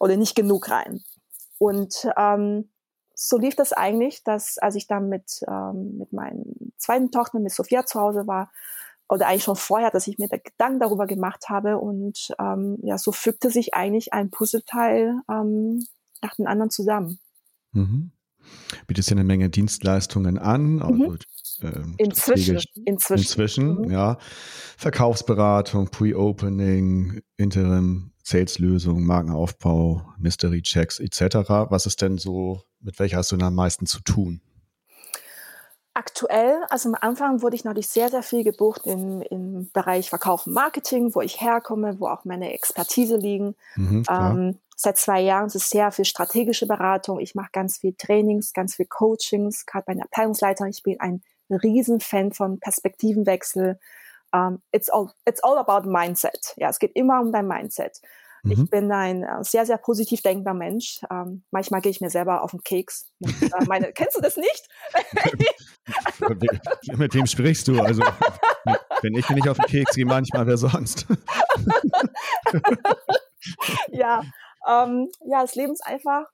C: Oder nicht genug rein. Und ähm, so lief das eigentlich, dass als ich dann mit, ähm, mit meinen zweiten Tochter, mit Sophia zu Hause war, oder eigentlich schon vorher, dass ich mir da Gedanken darüber gemacht habe und ähm, ja, so fügte sich eigentlich ein Puzzleteil ähm, nach dem anderen zusammen.
B: Mhm. Bietest ja eine Menge Dienstleistungen an. Also, ähm,
C: Inzwischen, inzwischen.
B: Inzwischen,
C: Mhm.
B: ja. Verkaufsberatung, Pre-Opening, Interim, Sales-Lösung, Markenaufbau, Mystery-Checks etc. Was ist denn so, mit welcher hast du denn am meisten zu tun?
C: Aktuell, also am Anfang wurde ich natürlich sehr, sehr viel gebucht im, im Bereich Verkauf und Marketing, wo ich herkomme, wo auch meine Expertise liegen.
B: Mhm.
C: Ähm, seit zwei Jahren ist es sehr viel strategische Beratung. Ich mache ganz viel Trainings, ganz viel Coachings, gerade bei den Abteilungsleitern. Ich bin ein Riesenfan von Perspektivenwechsel. Um, it's, all, it's all about Mindset. Ja, es geht immer um dein Mindset.
B: Mhm.
C: Ich bin ein äh, sehr, sehr positiv denkender Mensch. Ähm, manchmal gehe ich mir selber auf den Keks. Und, äh, meine, kennst du das nicht?
B: Mit wem sprichst du? Also, wenn ich mir nicht auf den Keks gehe, manchmal, wer sonst?
C: ja, ähm, ja, das Leben ist einfach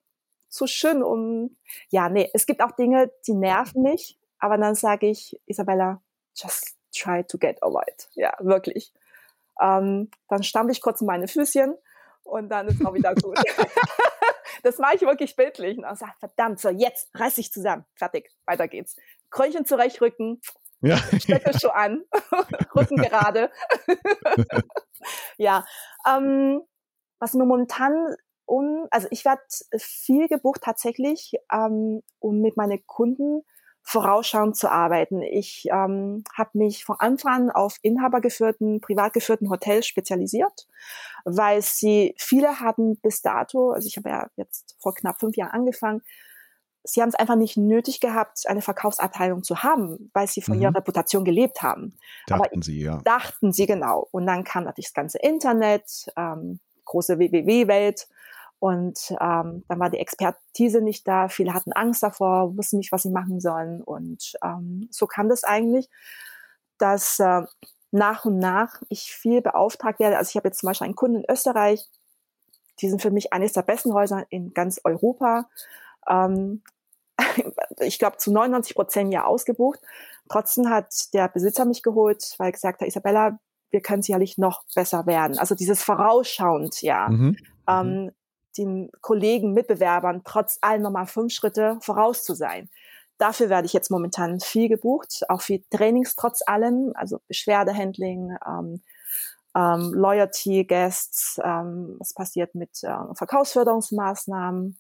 C: zu schön, um, ja, nee, es gibt auch Dinge, die nerven mich, aber dann sage ich, Isabella, just try to get over it. Ja, wirklich. Ähm, dann stampfe ich kurz in meine Füßchen und dann ist auch wieder gut. das mache ich wirklich bildlich. Und dann sage verdammt, so, jetzt reiß dich zusammen. Fertig, weiter geht's. Krönchen zurechtrücken,
B: Ja,
C: Stöckelschuh an, Rücken gerade. ja, ähm, was mir momentan un, also ich werde viel gebucht tatsächlich, ähm, um mit meinen Kunden vorausschauend zu arbeiten. Ich ähm, habe mich von Anfang an auf inhabergeführten, privat geführten Hotels spezialisiert, weil sie viele hatten bis dato, also ich habe ja jetzt vor knapp fünf Jahren angefangen, sie haben es einfach nicht nötig gehabt, eine Verkaufsabteilung zu haben, weil sie von
B: Mhm.
C: ihrer Reputation gelebt haben. Aber
B: dachten sie, ja.
C: dachten sie genau. Und dann kam natürlich das ganze Internet, ähm, große WWW-Welt. Und ähm, dann war die Expertise nicht da. Viele hatten Angst davor, wussten nicht, was sie machen sollen. Und ähm, so kam das eigentlich, dass äh, nach und nach ich viel beauftragt werde. Also ich habe jetzt zum Beispiel einen Kunden in Österreich, Die sind für mich eines der besten Häuser in ganz Europa. Ähm, ich glaube, zu 99 Prozent ja ausgebucht. Trotzdem hat der Besitzer mich geholt, weil er gesagt hat, Isabella, wir können sicherlich noch besser werden. Also dieses vorausschauend, ja. Mhm. Ähm, mhm. den Kollegen, Mitbewerbern trotz allem nochmal fünf Schritte voraus zu sein. Dafür werde ich jetzt momentan viel gebucht, auch viel Trainings trotz allem, also Beschwerdehandling, ähm, ähm, Loyalty Guests, ähm, was passiert mit äh, Verkaufsförderungsmaßnahmen.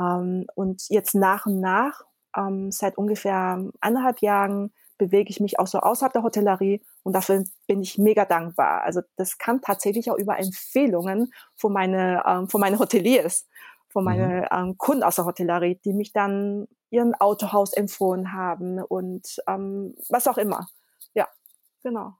C: Ähm, und jetzt nach und nach, ähm, seit ungefähr anderthalb Jahren, bewege ich mich auch so außerhalb der Hotellerie und dafür bin ich mega dankbar. Also das kam tatsächlich auch über Empfehlungen von meine, ähm, von meine Hoteliers, von meinen mhm. ähm, Kunden aus der Hotellerie, die mich dann ihren Autohaus empfohlen haben und ähm, was auch immer. Ja, genau.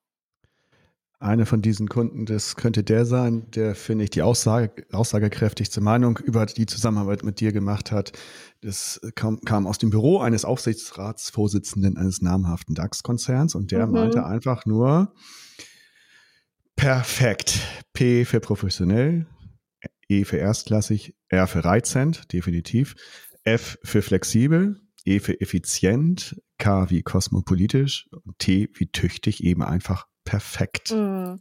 B: Eine von diesen Kunden, das könnte der sein, der, finde ich, die Aussage, aussagekräftigste Meinung über die Zusammenarbeit mit dir gemacht hat. Das kam, kam aus dem Büro eines Aufsichtsratsvorsitzenden eines namhaften DAX-Konzerns und der mhm. meinte einfach nur perfekt. P für professionell, E für erstklassig, R für reizend, definitiv, F für flexibel, E für effizient, K wie kosmopolitisch und T wie tüchtig, eben einfach perfekt. Mm.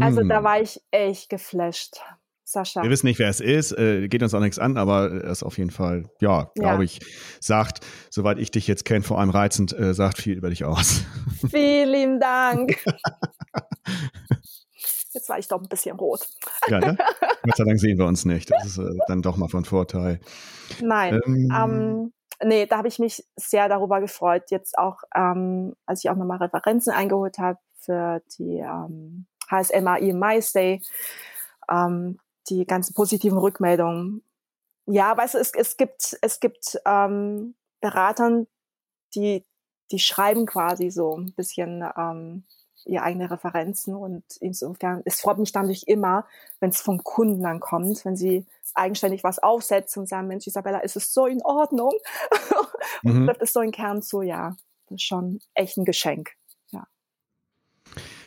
C: Also mm. da war ich echt geflasht. Sascha.
B: Wir wissen nicht, wer es ist, äh, geht uns auch nichts an, aber er ist auf jeden Fall, ja, glaube ja. ich, sagt, soweit ich dich jetzt kenne, vor allem reizend, äh, sagt viel über dich aus.
C: Vielen Dank. Jetzt war ich doch ein bisschen rot.
B: Ja, ne? Gott sei Dank sehen wir uns nicht. Das ist äh, dann doch mal von Vorteil.
C: Nein, ähm, ähm, nee, da habe ich mich sehr darüber gefreut. Jetzt auch, ähm, als ich auch nochmal Referenzen eingeholt habe für die ähm, HSMAI MyStay, ähm, die ganzen positiven Rückmeldungen. Ja, weißt du, es, es gibt, es gibt ähm, Beratern, die, die schreiben quasi so ein bisschen ähm, ihre eigene Referenzen und insofern, es freut mich dann natürlich immer, wenn es vom Kunden dann kommt, wenn sie eigenständig was aufsetzen und sagen, Mensch, Isabella, ist es so in Ordnung? und mhm. trifft es so in Kern zu, ja, das ist schon echt ein Geschenk.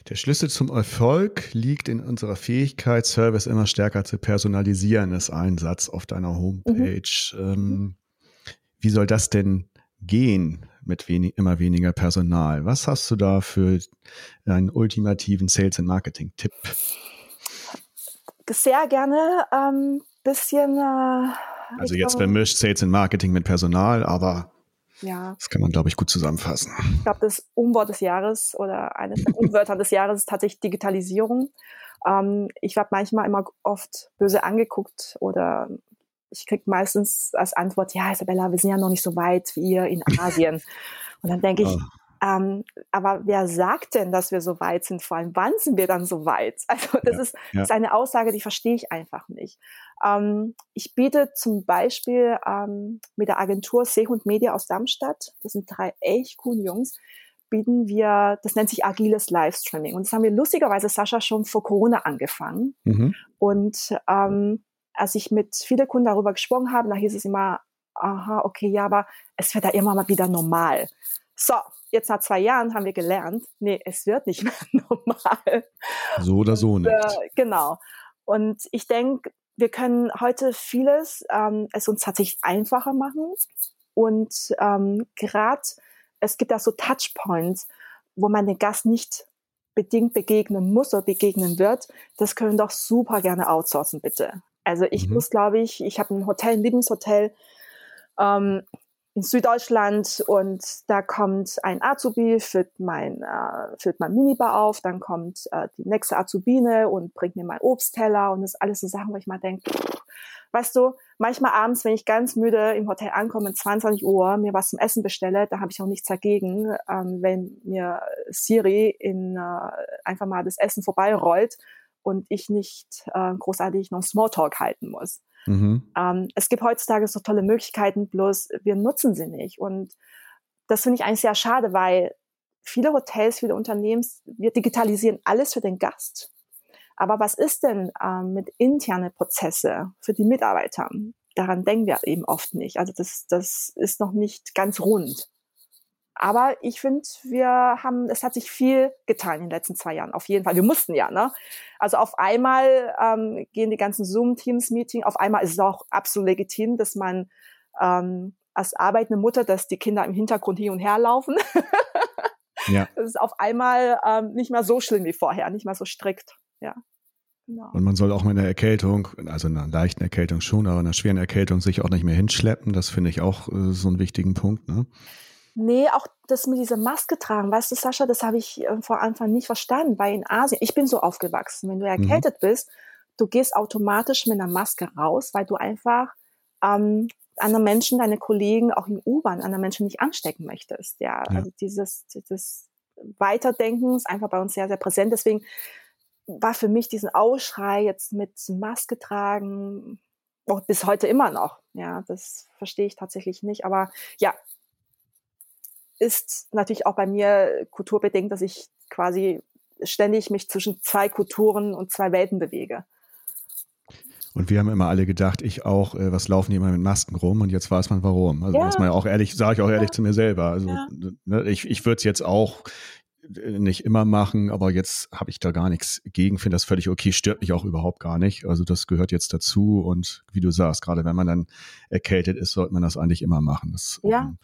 B: Der Schlüssel zum Erfolg liegt in unserer Fähigkeit, Service immer stärker zu personalisieren, ist ein Satz auf deiner Homepage. Mhm. Ähm, wie soll das denn gehen? mit wenig, immer weniger Personal. Was hast du da für einen ultimativen Sales- and Marketing-Tipp?
C: Sehr gerne ein ähm, bisschen. Äh,
B: also jetzt vermischt Sales and Marketing mit Personal, aber ja. das kann man, glaube ich, gut zusammenfassen.
C: Ich glaube, das Umwort des Jahres oder eines der Umwörter des Jahres ist tatsächlich Digitalisierung. Ähm, ich werde manchmal immer oft böse angeguckt oder ich kriege meistens als Antwort, ja, Isabella, wir sind ja noch nicht so weit wie ihr in Asien. Und dann denke ich, oh. ähm, aber wer sagt denn, dass wir so weit sind? Vor allem, wann sind wir dann so weit? Also das ja, ist, ja. ist, eine Aussage, die verstehe ich einfach nicht. Ähm, ich biete zum Beispiel ähm, mit der Agentur Seehund Media aus Darmstadt, das sind drei echt coole Jungs, bieten wir, das nennt sich agiles Livestreaming. Und das haben wir lustigerweise, Sascha, schon vor Corona angefangen. Mhm. Und ähm, als ich mit vielen Kunden darüber gesprochen habe, da hieß es immer, aha, okay, ja, aber es wird ja immer mal wieder normal. So, jetzt nach zwei Jahren haben wir gelernt, nee, es wird nicht mehr normal.
B: So oder so nicht.
C: äh, genau. Und ich denke, wir können heute vieles ähm, es uns tatsächlich einfacher machen. Und ähm, gerade es gibt da so Touchpoints, wo man den Gast nicht bedingt begegnen muss oder begegnen wird. Das können wir doch super gerne outsourcen, bitte. Also ich mhm. muss, glaube ich, ich habe ein Hotel, ein Lieblingshotel ähm, in Süddeutschland und da kommt ein Azubi, füllt mein, äh, füllt mein Minibar auf, dann kommt äh, die nächste Azubine und bringt mir meinen Obstteller und das alles so Sachen, wo ich mal denke, weißt du, manchmal abends, wenn ich ganz müde im Hotel ankomme, 22 Uhr, mir was zum Essen bestelle, da habe ich auch nichts dagegen, ähm, wenn mir Siri in äh, einfach mal das Essen vorbeirollt und ich nicht äh, großartig noch Smalltalk halten muss. Mhm. Ähm, es gibt heutzutage so tolle Möglichkeiten, bloß wir nutzen sie nicht. Und das finde ich eigentlich sehr schade, weil viele Hotels, viele Unternehmen, wir digitalisieren alles für den Gast. Aber was ist denn ähm, mit internen Prozesse für die Mitarbeiter? Daran denken wir eben oft nicht. Also das, das ist noch nicht ganz rund. Aber ich finde, wir haben, es hat sich viel getan in den letzten zwei Jahren, auf jeden Fall. Wir mussten ja, ne? Also auf einmal ähm, gehen die ganzen Zoom-Teams-Meeting, auf einmal ist es auch absolut legitim, dass man ähm, als arbeitende Mutter, dass die Kinder im Hintergrund hin und her laufen. ja. Das ist auf einmal ähm, nicht mehr so schlimm wie vorher, nicht mehr so strikt, ja.
B: Genau. Und man soll auch mit einer Erkältung, also einer leichten Erkältung schon, aber einer schweren Erkältung sich auch nicht mehr hinschleppen. Das finde ich auch äh, so einen wichtigen Punkt. Ne?
C: Nee, auch das mit dieser Maske tragen, weißt du, Sascha, das habe ich äh, vor Anfang nicht verstanden, weil in Asien, ich bin so aufgewachsen, wenn du mhm. erkältet mhm. bist, du gehst automatisch mit einer Maske raus, weil du einfach ähm, andere Menschen, deine Kollegen, auch im U-Bahn, andere Menschen nicht anstecken möchtest. Ja, ja. also dieses, dieses Weiterdenken ist einfach bei uns sehr, sehr präsent. Deswegen war für mich diesen Ausschrei jetzt mit Maske tragen, auch bis heute immer noch. Ja, das verstehe ich tatsächlich nicht. Aber ja, ist natürlich auch bei mir kulturbedingt, dass ich quasi ständig mich zwischen zwei Kulturen und zwei Welten bewege.
B: Und wir haben immer alle gedacht, ich auch, äh, was laufen die immer mit Masken rum? Und jetzt weiß man warum. Also ja. muss man ja auch ehrlich, sage ich auch ehrlich ja. zu mir selber. Also ja. ne, ich, ich würde es jetzt auch äh, nicht immer machen, aber jetzt habe ich da gar nichts gegen, finde das völlig okay, stört mich auch überhaupt gar nicht. Also das gehört jetzt dazu und wie du sagst, gerade wenn man dann erkältet ist, sollte man das eigentlich immer machen. Das, ja. Um,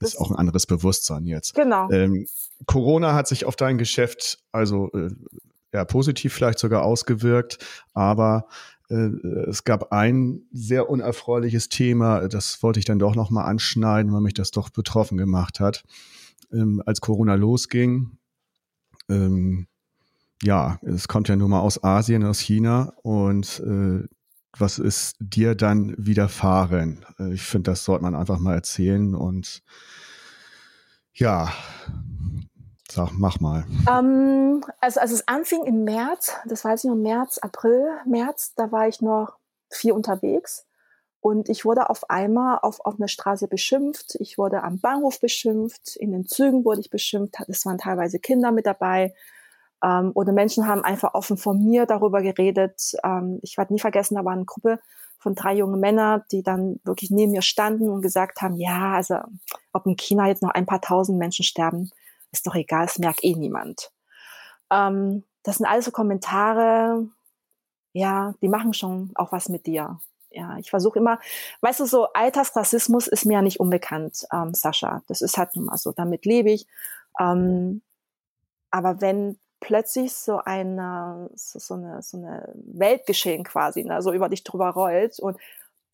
B: ist auch ein anderes Bewusstsein jetzt.
C: Genau.
B: Ähm, Corona hat sich auf dein Geschäft also äh, ja, positiv vielleicht sogar ausgewirkt, aber äh, es gab ein sehr unerfreuliches Thema, das wollte ich dann doch nochmal anschneiden, weil mich das doch betroffen gemacht hat. Ähm, als Corona losging, ähm, ja, es kommt ja nun mal aus Asien, aus China und äh, was ist dir dann widerfahren? Äh, ich finde, das sollte man einfach mal erzählen und ja, sag, mach mal.
C: Ähm, also als es anfing im März, das weiß ich noch, März, April, März, da war ich noch viel unterwegs und ich wurde auf einmal auf, auf einer Straße beschimpft, ich wurde am Bahnhof beschimpft, in den Zügen wurde ich beschimpft, es waren teilweise Kinder mit dabei, ähm, oder Menschen haben einfach offen von mir darüber geredet. Ähm, ich werde nie vergessen, da war eine Gruppe von drei jungen Männern, die dann wirklich neben mir standen und gesagt haben, ja, also ob in China jetzt noch ein paar tausend Menschen sterben, ist doch egal, es merkt eh niemand. Ähm, das sind alles so Kommentare, ja, die machen schon auch was mit dir. Ja, ich versuche immer, weißt du, so Alltagsrassismus ist mir ja nicht unbekannt, ähm, Sascha. Das ist halt nun mal so, damit lebe ich. Ähm, aber wenn plötzlich so eine, so, so eine, so eine Weltgeschehen quasi, ne, so über dich drüber rollt und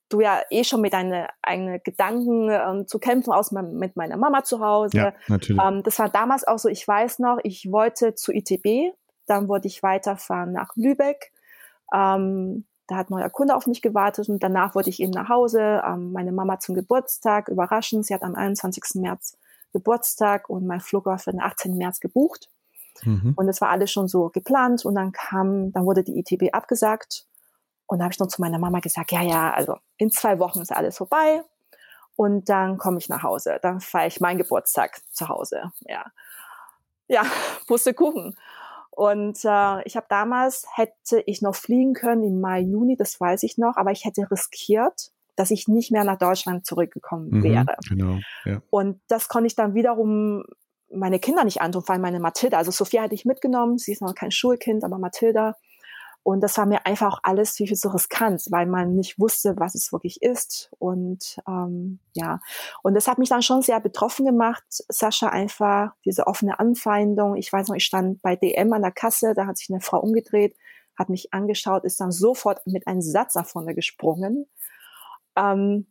C: du ja eh schon mit deinen eigenen Gedanken ähm, zu kämpfen aus mit meiner Mama zu Hause. Ja, natürlich. Ähm, das war damals auch so, ich weiß noch, ich wollte zu ITB, dann wollte ich weiterfahren nach Lübeck. Ähm, da hat ein neuer Kunde auf mich gewartet und danach wollte ich eben nach Hause, ähm, meine Mama zum Geburtstag überraschen. Sie hat am 21. März Geburtstag und mein Flug war für den 18. März gebucht. Mhm. Und es war alles schon so geplant und dann kam, dann wurde die ITB abgesagt. Und da habe ich noch zu meiner Mama gesagt, ja, ja, also in zwei Wochen ist alles vorbei. Und dann komme ich nach Hause. Dann feiere ich meinen Geburtstag zu Hause. Ja, ja, Pustekuchen. Und äh, ich habe damals, hätte ich noch fliegen können im Mai, Juni, das weiß ich noch, aber ich hätte riskiert, dass ich nicht mehr nach Deutschland zurückgekommen mhm, wäre. Genau, ja. Und das konnte ich dann wiederum meine Kinder nicht antun, vor allem meine Mathilda. Also Sophia hatte ich mitgenommen, sie ist noch kein Schulkind, aber Mathilda. Und das war mir einfach auch alles viel, viel so riskant, weil man nicht wusste, was es wirklich ist. Und ähm, ja, und das hat mich dann schon sehr betroffen gemacht, Sascha, einfach diese offene Anfeindung. Ich weiß noch, ich stand bei DM an der Kasse, da hat sich eine Frau umgedreht, hat mich angeschaut, ist dann sofort mit einem Satz nach vorne gesprungen. Ähm,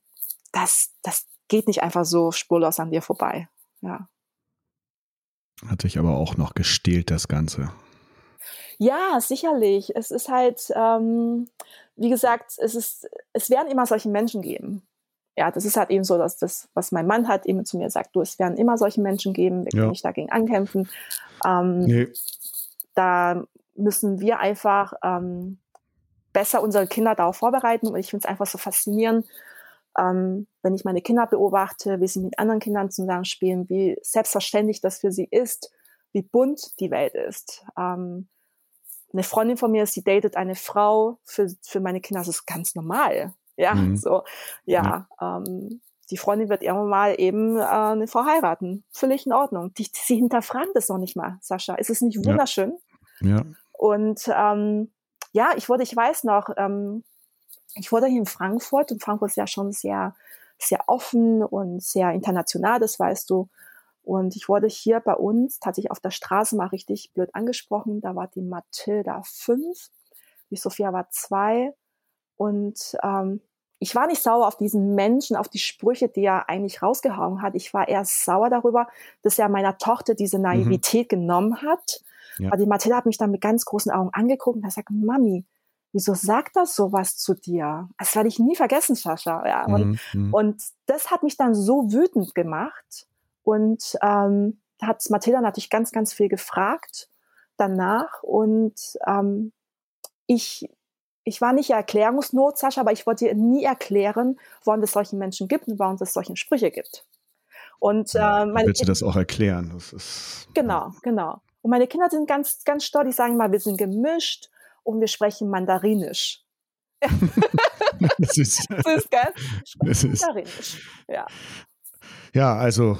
C: das, das geht nicht einfach so spurlos an dir vorbei. Ja.
B: Hat sich aber auch noch gestählt, das Ganze.
C: Ja, sicherlich. Es ist halt, ähm, wie gesagt, es ist, es werden immer solche Menschen geben. Ja, das ist halt eben so, dass das, was mein Mann hat, eben zu mir sagt, du, es werden immer solche Menschen geben, wir können ja. nicht dagegen ankämpfen. Ähm, nee. Da müssen wir einfach ähm, besser unsere Kinder darauf vorbereiten. Und ich finde es einfach so faszinierend, ähm, wenn ich meine Kinder beobachte, wie sie mit anderen Kindern zusammenspielen, wie selbstverständlich das für sie ist, wie bunt die Welt ist. Ähm, eine Freundin von mir, sie datet eine Frau, für, für meine Kinder das ist ganz normal. Ja, mhm. so, ja, ja. Ähm, die Freundin wird irgendwann mal eben äh, eine Frau heiraten. Völlig in Ordnung. Die, sie hinterfragen das noch nicht mal, Sascha. Ist es nicht wunderschön?
B: Ja. ja.
C: Und ähm, ja, ich wurde, ich weiß noch, ähm, ich wurde hier in Frankfurt und Frankfurt ist ja schon sehr, sehr offen und sehr international, das weißt du. Und ich wurde hier bei uns tatsächlich auf der Straße mal richtig blöd angesprochen. Da war die Mathilda fünf, die Sophia war zwei. Und ähm, ich war nicht sauer auf diesen Menschen, auf die Sprüche, die er eigentlich rausgehauen hat. Ich war eher sauer darüber, dass er meiner Tochter diese mhm. Naivität mhm. genommen hat. Ja. Aber die Mathilda hat mich dann mit ganz großen Augen angeguckt und hat gesagt, Mami, wieso sagt das sowas zu dir? Das werde ich nie vergessen, Sascha. Ja, und, mhm. mhm. und das hat mich dann so wütend gemacht. Und ähm, hat Mathilda natürlich ganz, ganz viel gefragt danach. Und ähm, ich, ich war nicht Erklärungsnot, Sascha, aber ich wollte ihr nie erklären, warum es solche Menschen gibt und warum es solche Sprüche gibt. Und äh, meine
B: willst du das auch erklären? Das ist,
C: genau, genau. Und meine Kinder sind ganz, ganz stolz. Die sagen mal, wir sind gemischt und wir sprechen Mandarinisch.
B: das ist, das ist geil. Das ist, Mandarinisch.
C: Ja.
B: Ja, also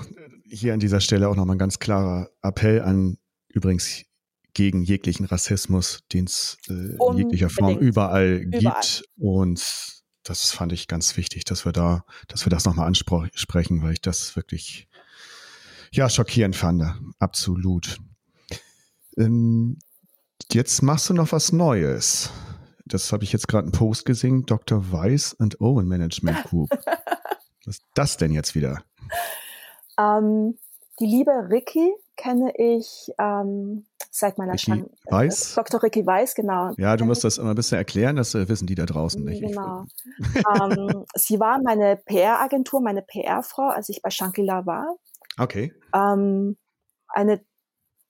B: hier an dieser Stelle auch nochmal ein ganz klarer Appell an übrigens gegen jeglichen Rassismus, den es äh, in jeglicher Form überall, überall gibt. Und das fand ich ganz wichtig, dass wir da, dass wir das nochmal ansprechen, weil ich das wirklich ja schockierend fand. Absolut. Ähm, jetzt machst du noch was Neues. Das habe ich jetzt gerade einen Post gesehen, Dr. Weiss and Owen Management Group. was ist das denn jetzt wieder?
C: Ähm, die liebe Ricky kenne ich ähm, seit meiner
B: Ricky Weiß?
C: Äh, Dr. Ricky Weiß, genau.
B: Ja, du musst das immer ein bisschen erklären, das äh, wissen die da draußen nicht.
C: Genau. ähm, sie war meine PR-Agentur, meine PR-Frau, als ich bei Shankila war.
B: Okay.
C: Ähm, eine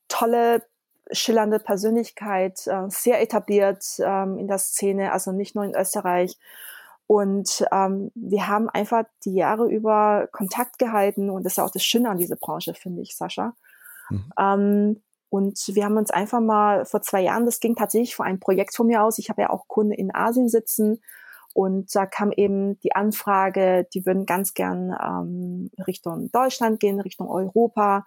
C: tolle, schillernde Persönlichkeit, äh, sehr etabliert ähm, in der Szene, also nicht nur in Österreich. Und ähm, wir haben einfach die Jahre über Kontakt gehalten und das ist ja auch das Schöne an dieser Branche, finde ich, Sascha. Mhm. Ähm, und wir haben uns einfach mal vor zwei Jahren, das ging tatsächlich vor einem Projekt von mir aus. Ich habe ja auch Kunden in Asien sitzen und da kam eben die Anfrage, die würden ganz gern ähm, Richtung Deutschland gehen, Richtung Europa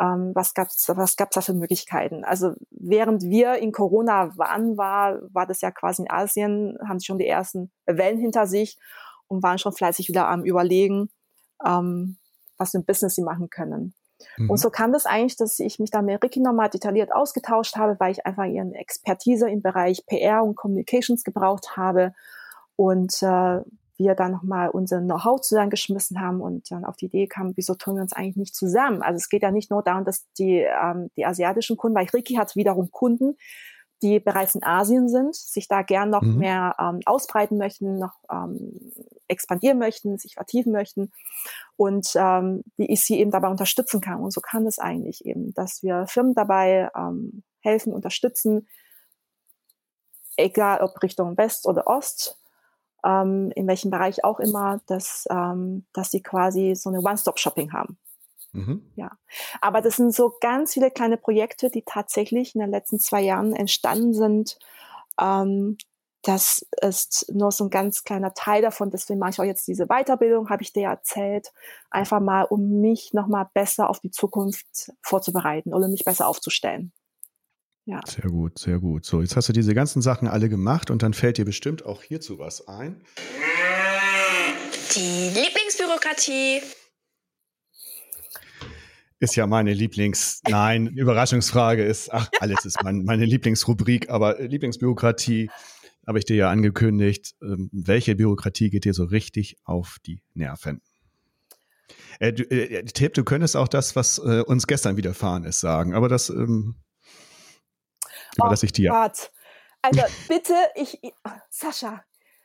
C: ähm, was gab's was gab's da für Möglichkeiten? Also während wir in Corona waren, war, war das ja quasi in Asien, haben sie schon die ersten Wellen hinter sich und waren schon fleißig wieder am Überlegen, ähm, was für ein Business sie machen können. Mhm. Und so kam das eigentlich, dass ich mich da mit Ricky nochmal detailliert ausgetauscht habe, weil ich einfach ihren Expertise im Bereich PR und Communications gebraucht habe. Und äh, wir dann nochmal unser Know-how zusammengeschmissen haben und dann auf die Idee kamen, wieso tun wir uns eigentlich nicht zusammen? Also es geht ja nicht nur darum, dass die, ähm, die asiatischen Kunden, weil Ricky hat wiederum Kunden, die bereits in Asien sind, sich da gern noch mhm. mehr ähm, ausbreiten möchten, noch ähm, expandieren möchten, sich vertiefen möchten und ähm, wie ich sie eben dabei unterstützen kann. Und so kann es eigentlich eben, dass wir Firmen dabei ähm, helfen, unterstützen, egal ob Richtung West oder Ost, ähm, in welchem Bereich auch immer, dass, ähm, dass sie quasi so eine One-Stop-Shopping haben. Mhm. Ja, aber das sind so ganz viele kleine Projekte, die tatsächlich in den letzten zwei Jahren entstanden sind. Ähm, das ist nur so ein ganz kleiner Teil davon. Deswegen mache ich auch jetzt diese Weiterbildung, habe ich dir erzählt, einfach mal, um mich nochmal besser auf die Zukunft vorzubereiten oder mich besser aufzustellen.
B: Ja. Sehr gut, sehr gut. So, jetzt hast du diese ganzen Sachen alle gemacht und dann fällt dir bestimmt auch hierzu was ein.
D: Die Lieblingsbürokratie.
B: Ist ja meine Lieblings, nein, Überraschungsfrage ist, ach, alles ist mein, meine Lieblingsrubrik, aber Lieblingsbürokratie habe ich dir ja angekündigt. Ähm, welche Bürokratie geht dir so richtig auf die Nerven? Äh, du, äh, Tipp, du könntest auch das, was äh, uns gestern widerfahren ist, sagen, aber das ähm, Überlasse ich dir.
C: Gott. Also bitte, ich, ich Sascha.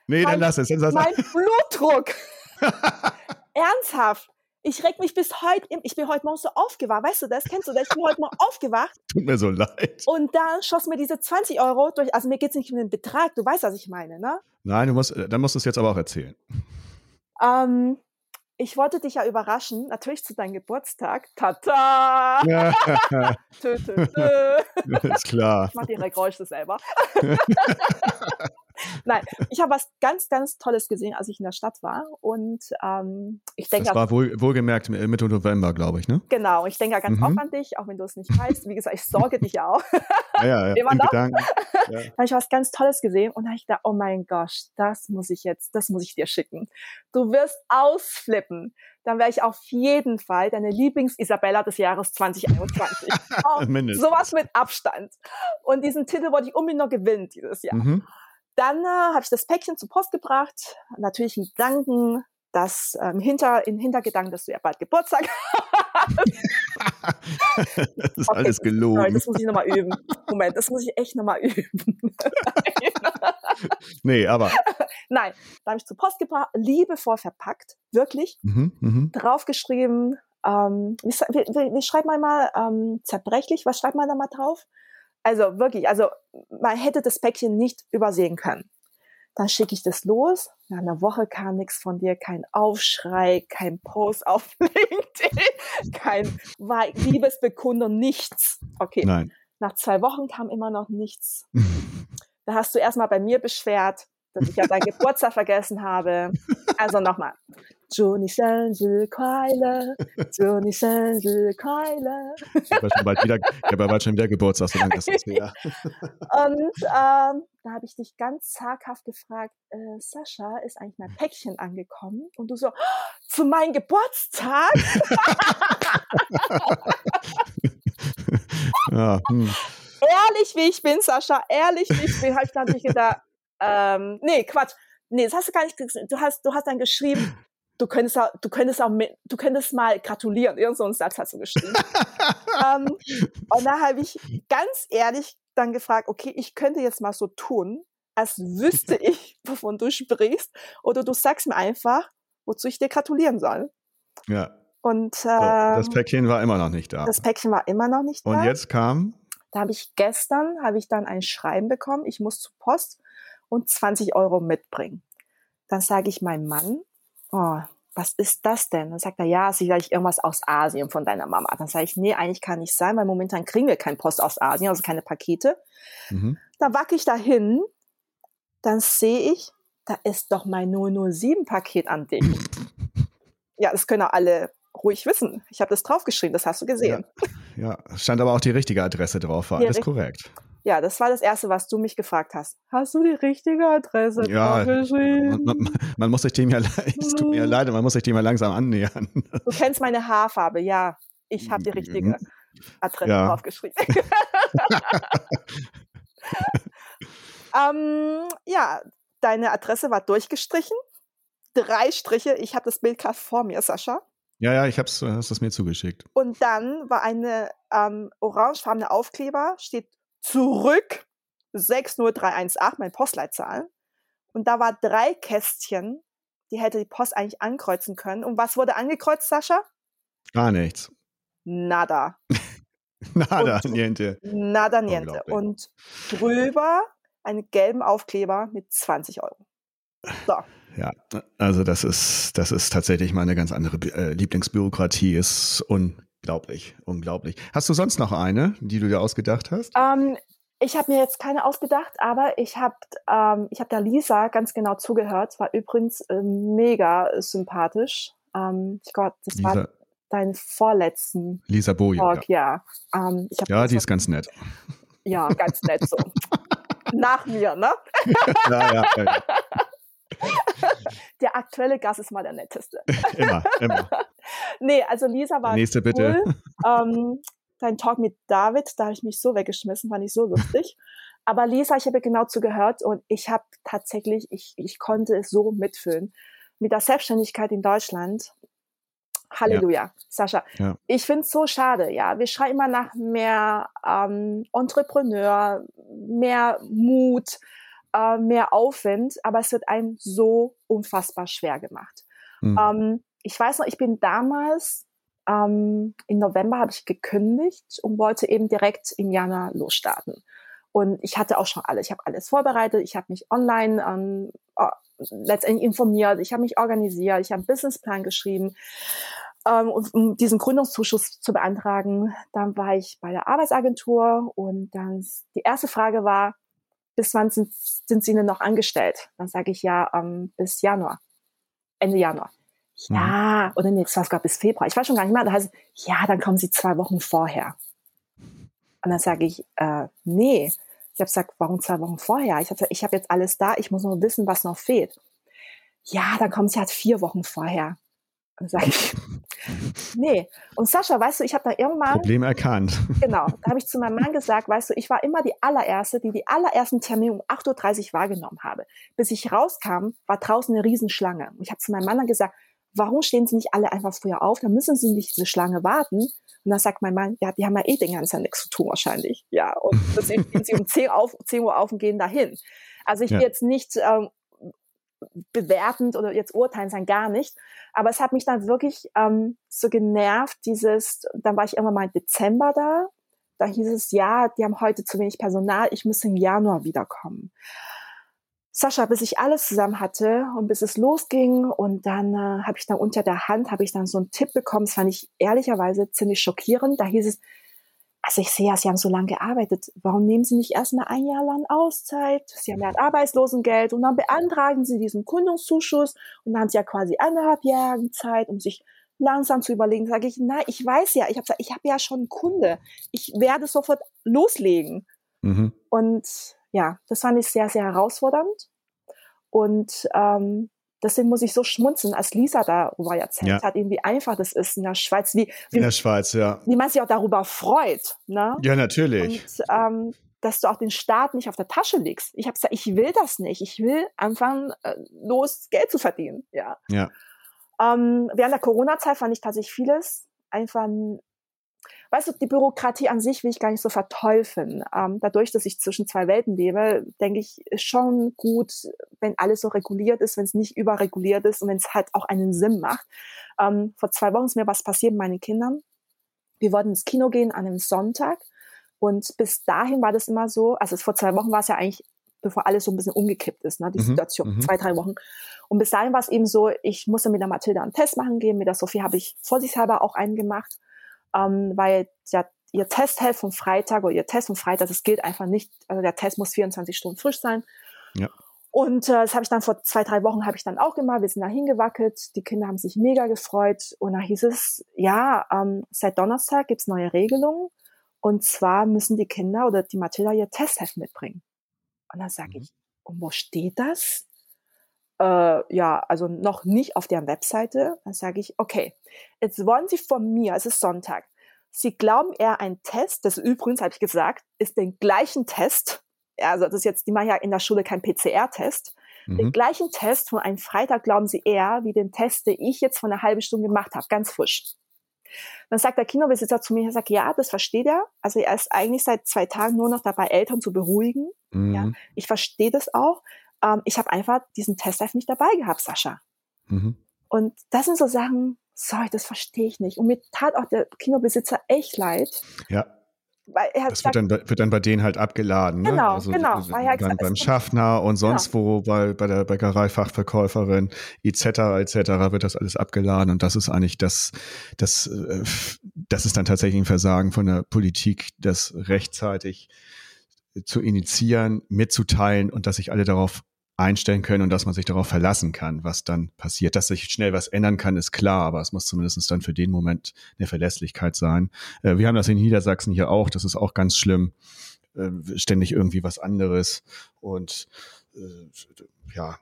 B: Nee, mein, dann lass es. Dann lass
C: mein Blutdruck. Ernsthaft. Ich reg mich bis heute, ich bin heute Morgen so aufgewacht, weißt du das, kennst du das? Ich bin heute Morgen aufgewacht.
B: Tut mir so leid.
C: Und dann schoss mir diese 20 Euro durch, also mir geht es nicht um den Betrag, du weißt, was ich meine, ne?
B: Nein, du musst, dann musst du es jetzt aber auch erzählen.
C: Ähm, ich wollte dich ja überraschen, natürlich zu deinem Geburtstag. Tata!
B: tö, tö, tö. Ist klar.
C: Ich mache die Geräusche selber. Nein, ich habe was ganz, ganz Tolles gesehen, als ich in der Stadt war. Und ähm, ich denke.
B: Das war wohl, wohlgemerkt Mitte November, glaube ich, ne?
C: Genau, ich denke ganz mhm. oft an dich, auch wenn du es nicht weißt. Wie gesagt, ich sorge dich auch.
B: Ja, ja, ja.
C: Immer noch. Gedanken. Ja. Da habe ich was ganz Tolles gesehen und da habe ich gedacht, oh mein Gott, das muss ich jetzt, das muss ich dir schicken. Du wirst ausflippen. Dann wäre ich auf jeden Fall deine Lieblings-Isabella des Jahres 2021. oh, sowas mit Abstand. Und diesen Titel wollte ich unbedingt noch gewinnen dieses Jahr. Mhm. Dann äh, habe ich das Päckchen zur Post gebracht. Natürlich ein Gedanken, dass ähm, hinter, in Hintergedanken, dass du ja bald Geburtstag hast.
B: das ist okay, alles gelogen. Sorry,
C: das muss ich nochmal üben. Moment, das muss ich echt nochmal üben.
B: nee, aber.
C: Nein, da habe ich zur Post gebracht, liebevoll verpackt, wirklich. Mhm, mh. Draufgeschrieben, ähm, wie, wie, wie, schreibt man mal ähm, zerbrechlich? Was schreibt man da mal drauf? Also wirklich, also man hätte das Päckchen nicht übersehen können. Dann schicke ich das los. Nach einer Woche kam nichts von dir, kein Aufschrei, kein Post auf LinkedIn, kein Liebesbekundung, nichts. Okay.
B: Nein.
C: Nach zwei Wochen kam immer noch nichts. Da hast du erstmal bei mir beschwert, dass ich ja deinen Geburtstag vergessen habe. Also nochmal. Johnny Sensi Keule, Juni Keule.
B: Ich habe ja bald ich habe ja bald schon wieder Geburtstag, so lange ist das her.
C: Und ähm, da habe ich dich ganz zaghaft gefragt, äh, Sascha, ist eigentlich mein Päckchen angekommen? Und du so, oh, zu meinem Geburtstag? ja, hm. Ehrlich wie ich bin, Sascha, ehrlich wie ich bin, habe ich natürlich gedacht, ähm, nee, Quatsch. Nee, das hast du gar nicht Du hast, du hast dann geschrieben, du könntest, auch, du könntest auch mit, du könntest mal gratulieren. Irgend so einen Satz hast du geschrieben. ähm, und da habe ich ganz ehrlich dann gefragt, okay, ich könnte jetzt mal so tun, als wüsste ich, wovon du sprichst. Oder du sagst mir einfach, wozu ich dir gratulieren soll.
B: Ja.
C: Und äh,
B: das Päckchen war immer noch nicht da.
C: Das Päckchen war immer noch nicht
B: da. Und jetzt kam?
C: Da habe ich gestern habe ich dann ein Schreiben bekommen. Ich muss zur Post und 20 Euro mitbringen. Dann sage ich meinem Mann, oh, was ist das denn? Dann sagt er, ja, sicherlich irgendwas aus Asien von deiner Mama. Dann sage ich, nee, eigentlich kann nicht sein, weil momentan kriegen wir kein Post aus Asien, also keine Pakete. Mhm. Dann wacke ich dahin, dann sehe ich, da ist doch mein 007-Paket an dich. ja, das können auch alle ruhig wissen. Ich habe das draufgeschrieben, das hast du gesehen.
B: Ja, ja, stand aber auch die richtige Adresse drauf, war alles korrekt.
C: Ja, das war das Erste, was du mich gefragt hast. Hast du die richtige Adresse
B: ja? Man, man, man, muss sich dem ja, es tut mir ja leid, man muss sich dem ja langsam annähern.
C: Du kennst meine Haarfarbe, ja. Ich habe die richtige mhm. Adresse ja. draufgeschrieben. ähm, ja, deine Adresse war durchgestrichen. Drei Striche. Ich habe das Bild gerade vor mir, Sascha.
B: Ja, ja, ich hab's, hast es mir zugeschickt.
C: Und dann war eine ähm, orangefarbene Aufkleber, steht zurück 60318, mein Postleitzahl. Und da war drei Kästchen, die hätte die Post eigentlich ankreuzen können. Und was wurde angekreuzt, Sascha?
B: Gar nichts.
C: Nada.
B: nada, und, niente.
C: Nada, niente. Und drüber einen gelben Aufkleber mit 20 Euro. So.
B: Ja, also das ist, das ist tatsächlich mal eine ganz andere äh, Lieblingsbürokratie, ist un Unglaublich, unglaublich. Hast du sonst noch eine, die du dir ausgedacht hast?
C: Ähm, ich habe mir jetzt keine ausgedacht, aber ich habe ähm, ich hab der Lisa ganz genau zugehört. War übrigens äh, mega sympathisch. Ähm, ich glaube, das Lisa, war dein vorletzten
B: Lisa Boje.
C: Talk, ja.
B: Ja, ähm, ja die ist ganz nett.
C: Ja, ganz nett so. Nach mir, ne?
B: ja, ja, ja.
C: der aktuelle Gast ist mal der netteste.
B: immer, immer.
C: Nee, also Lisa war
B: Nächste cool. bitte.
C: Ähm, dein Talk mit David, da habe ich mich so weggeschmissen, fand ich so lustig. Aber Lisa, ich habe genau zugehört und ich habe tatsächlich, ich, ich konnte es so mitfühlen. Mit der Selbstständigkeit in Deutschland. Halleluja, ja. Sascha. Ja. Ich finde es so schade, ja. Wir schreien immer nach mehr ähm, Entrepreneur, mehr Mut, äh, mehr Aufwind, aber es wird einem so unfassbar schwer gemacht. Mhm. Ähm, ich weiß noch, ich bin damals ähm, im November habe ich gekündigt und wollte eben direkt im Januar losstarten. Und ich hatte auch schon alles. Ich habe alles vorbereitet. Ich habe mich online ähm, letztendlich informiert. Ich habe mich organisiert. Ich habe einen Businessplan geschrieben. Ähm, um diesen Gründungszuschuss zu beantragen, dann war ich bei der Arbeitsagentur und dann die erste Frage war, bis wann sind, sind Sie denn noch angestellt? Dann sage ich ja, ähm, bis Januar, Ende Januar. Ja, mhm. oder nee, es war sogar bis Februar. Ich weiß schon gar nicht mehr. Da heißt es, ja, dann kommen Sie zwei Wochen vorher. Und dann sage ich, äh, nee. Ich habe gesagt, warum zwei Wochen vorher? Ich habe ich hab jetzt alles da, ich muss nur wissen, was noch fehlt. Ja, dann kommen Sie halt vier Wochen vorher. Und sage ich, nee. Und Sascha, weißt du, ich habe da irgendwann...
B: Problem erkannt.
C: Genau. Da habe ich zu meinem Mann gesagt, weißt du, ich war immer die allererste, die die allerersten Termine um 8.30 Uhr wahrgenommen habe. Bis ich rauskam, war draußen eine Riesenschlange. Und ich habe zu meinem Mann dann gesagt, warum stehen Sie nicht alle einfach früher auf? Dann müssen Sie nicht diese Schlange warten. Und dann sagt mein Mann, ja, die haben ja eh den ganzen Tag nichts zu tun wahrscheinlich. Ja, und deswegen stehen Sie um 10, auf, 10 Uhr auf und gehen dahin. Also ich ja. will jetzt nicht ähm, bewertend oder jetzt urteilen sein, gar nicht. Aber es hat mich dann wirklich ähm, so genervt, dieses, dann war ich irgendwann mal im Dezember da. Da hieß es, ja, die haben heute zu wenig Personal, ich muss im Januar wiederkommen. Sascha, bis ich alles zusammen hatte und bis es losging und dann äh, habe ich dann unter der Hand, habe ich dann so einen Tipp bekommen, das fand ich ehrlicherweise ziemlich schockierend. Da hieß es, also ich sehe ja, Sie haben so lange gearbeitet, warum nehmen Sie nicht erstmal ein Jahr lang Auszeit? Sie haben ja ein Arbeitslosengeld und dann beantragen Sie diesen Kundungszuschuss und dann haben Sie ja quasi eineinhalb Jahre Zeit, um sich langsam zu überlegen. Sage ich, nein, ich weiß ja, ich habe ich hab ja schon einen Kunde, ich werde sofort loslegen. Mhm. Und ja, das fand ich sehr, sehr herausfordernd. Und ähm, deswegen muss ich so schmunzeln, als Lisa darüber erzählt ja. hat, wie einfach das ist in der Schweiz, wie, wie,
B: in der Schweiz, ja.
C: wie man sich auch darüber freut. Ne?
B: Ja, natürlich.
C: Und ähm, dass du auch den Staat nicht auf der Tasche legst. Ich habe gesagt, ich will das nicht. Ich will anfangen, äh, los Geld zu verdienen. Ja.
B: ja.
C: Ähm, während der Corona-Zeit fand ich tatsächlich vieles einfach weißt du, die Bürokratie an sich will ich gar nicht so verteufeln. Ähm, dadurch, dass ich zwischen zwei Welten lebe, denke ich, ist schon gut, wenn alles so reguliert ist, wenn es nicht überreguliert ist und wenn es halt auch einen Sinn macht. Ähm, vor zwei Wochen ist mir was passiert mit meinen Kindern. Wir wollten ins Kino gehen an einem Sonntag und bis dahin war das immer so, also vor zwei Wochen war es ja eigentlich bevor alles so ein bisschen umgekippt ist, ne, die mhm, Situation, mhm. zwei, drei Wochen. Und bis dahin war es eben so, ich musste mit der Mathilda einen Test machen gehen, mit der Sophie habe ich vorsichtshalber auch einen gemacht ähm, weil ja, ihr Testheft vom Freitag oder ihr Test vom Freitag, das gilt einfach nicht. Also der Test muss 24 Stunden frisch sein. Ja. Und äh, das habe ich dann vor zwei, drei Wochen habe ich dann auch gemacht. Wir sind da hingewackelt. Die Kinder haben sich mega gefreut. Und da hieß es, ja, ähm, seit Donnerstag gibt's neue Regelungen. Und zwar müssen die Kinder oder die Mathilda ihr Testheft mitbringen. Und dann sage mhm. ich, und wo steht das? Äh, ja, also noch nicht auf deren Webseite. Dann sage ich, okay, jetzt wollen Sie von mir, es ist Sonntag, Sie glauben eher ein Test, das übrigens, habe ich gesagt, ist den gleichen Test, also das ist jetzt, die machen ja in der Schule kein PCR-Test, mhm. den gleichen Test von einem Freitag glauben Sie eher, wie den Test, den ich jetzt vor einer halben Stunde gemacht habe, ganz frisch. Dann sagt der Kinobesitzer zu mir, er sagt, ja, das versteht er. Also er ist eigentlich seit zwei Tagen nur noch dabei, Eltern zu beruhigen. Mhm. Ja, ich verstehe das auch ähm, ich habe einfach diesen Test einfach nicht dabei gehabt, Sascha. Mhm. Und das sind so Sachen, sorry, das verstehe ich nicht. Und mir tat auch der Kinobesitzer echt leid.
B: Ja. Weil er das gesagt, wird, dann, wird dann bei denen halt abgeladen. Ne?
C: Genau,
B: also,
C: genau.
B: Dann gesagt, beim Schaffner und sonst genau. wo, bei, bei der Bäckereifachverkäuferin etc. etc. wird das alles abgeladen und das ist eigentlich das, das, äh, das ist dann tatsächlich ein Versagen von der Politik, das rechtzeitig zu initiieren, mitzuteilen und dass sich alle darauf einstellen können und dass man sich darauf verlassen kann, was dann passiert. Dass sich schnell was ändern kann, ist klar, aber es muss zumindest dann für den Moment eine Verlässlichkeit sein. Äh, wir haben das in Niedersachsen hier auch, das ist auch ganz schlimm. Äh, ständig irgendwie was anderes. Und äh, ja,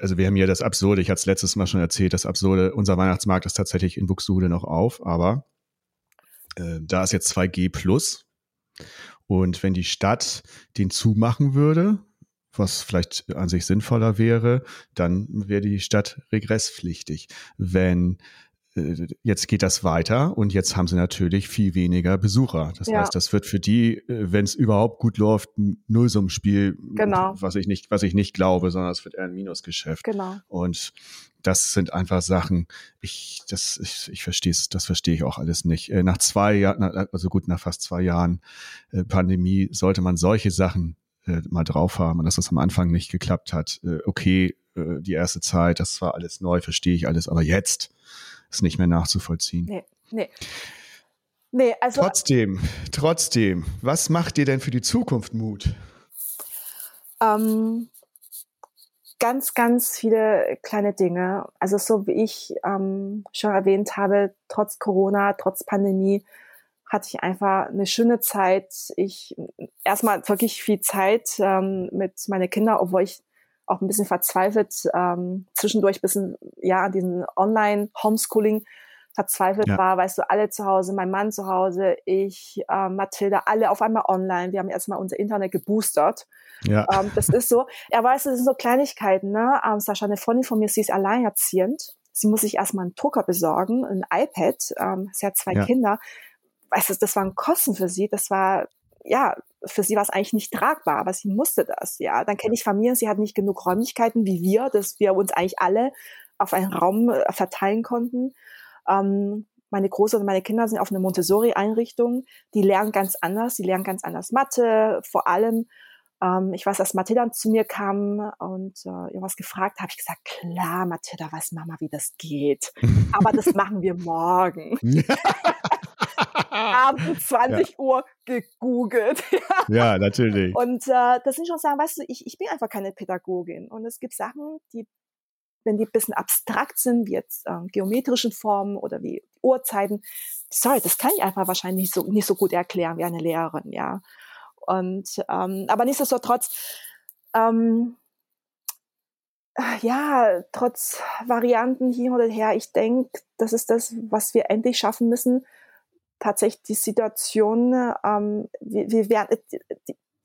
B: also wir haben hier das Absurde, ich hatte es letztes Mal schon erzählt, das Absurde, unser Weihnachtsmarkt ist tatsächlich in Buxtehude noch auf, aber da ist jetzt 2G plus. Und wenn die Stadt den zumachen würde, was vielleicht an sich sinnvoller wäre, dann wäre die Stadt regresspflichtig. Wenn äh, jetzt geht das weiter und jetzt haben sie natürlich viel weniger Besucher. Das ja. heißt, das wird für die, äh, wenn es überhaupt gut läuft, ein Nullsummspiel, genau. was ich nicht, was ich nicht glaube, sondern es wird eher ein Minusgeschäft.
C: Genau.
B: Und das sind einfach Sachen, ich, das, ich, ich verstehe es, das verstehe ich auch alles nicht. Äh, nach zwei Jahren, also gut, nach fast zwei Jahren Pandemie sollte man solche Sachen äh, mal drauf haben und dass das am Anfang nicht geklappt hat. Äh, okay, äh, die erste Zeit, das war alles neu, verstehe ich alles, aber jetzt ist nicht mehr nachzuvollziehen.
C: Nee, nee. Nee, also
B: trotzdem, trotzdem, was macht dir denn für die Zukunft Mut?
C: Ähm, ganz, ganz viele kleine Dinge. Also so wie ich ähm, schon erwähnt habe, trotz Corona, trotz Pandemie, hatte ich einfach eine schöne Zeit. Ich erstmal wirklich viel Zeit ähm, mit meinen Kindern, obwohl ich auch ein bisschen verzweifelt ähm, zwischendurch bisschen ja an diesen Online Homeschooling verzweifelt ja. war, weißt du, alle zu Hause, mein Mann zu Hause, ich, äh, Mathilda, alle auf einmal online. Wir haben erstmal unser Internet geboostert. Ja. Ähm, das ist so. Er weiß, das sind so Kleinigkeiten, ne? Ähm, Sascha, eine Freundin von mir, sie ist alleinerziehend. Sie muss sich erstmal einen Drucker besorgen, ein iPad. Ähm, sie hat zwei ja. Kinder. Weißt du, das waren Kosten für sie. Das war, ja, für sie war es eigentlich nicht tragbar, aber sie musste das, ja. Dann kenne ich Familien, sie hat nicht genug Räumlichkeiten wie wir, dass wir uns eigentlich alle auf einen Raum äh, verteilen konnten. Ähm, meine Große und meine Kinder sind auf einer Montessori-Einrichtung. Die lernen ganz anders. Die lernen ganz anders Mathe, vor allem. Ähm, ich weiß, als Mathilda zu mir kam und äh, irgendwas gefragt, habe ich gesagt, klar, Mathilda, weiß Mama, wie das geht. Aber das machen wir morgen. Abends 20 ja. Uhr gegoogelt.
B: ja, natürlich.
C: Und äh, das sind schon Sachen, weißt du, ich, ich bin einfach keine Pädagogin. Und es gibt Sachen, die wenn die ein bisschen abstrakt sind, wie jetzt äh, geometrischen Formen oder wie Uhrzeiten, sorry, das kann ich einfach wahrscheinlich nicht so, nicht so gut erklären wie eine Lehrerin, ja. Und ähm, aber nichtsdestotrotz, ähm, ja, trotz Varianten hier oder her, ich denke, das ist das, was wir endlich schaffen müssen. Tatsächlich die Situation, ähm, wir, wir werden,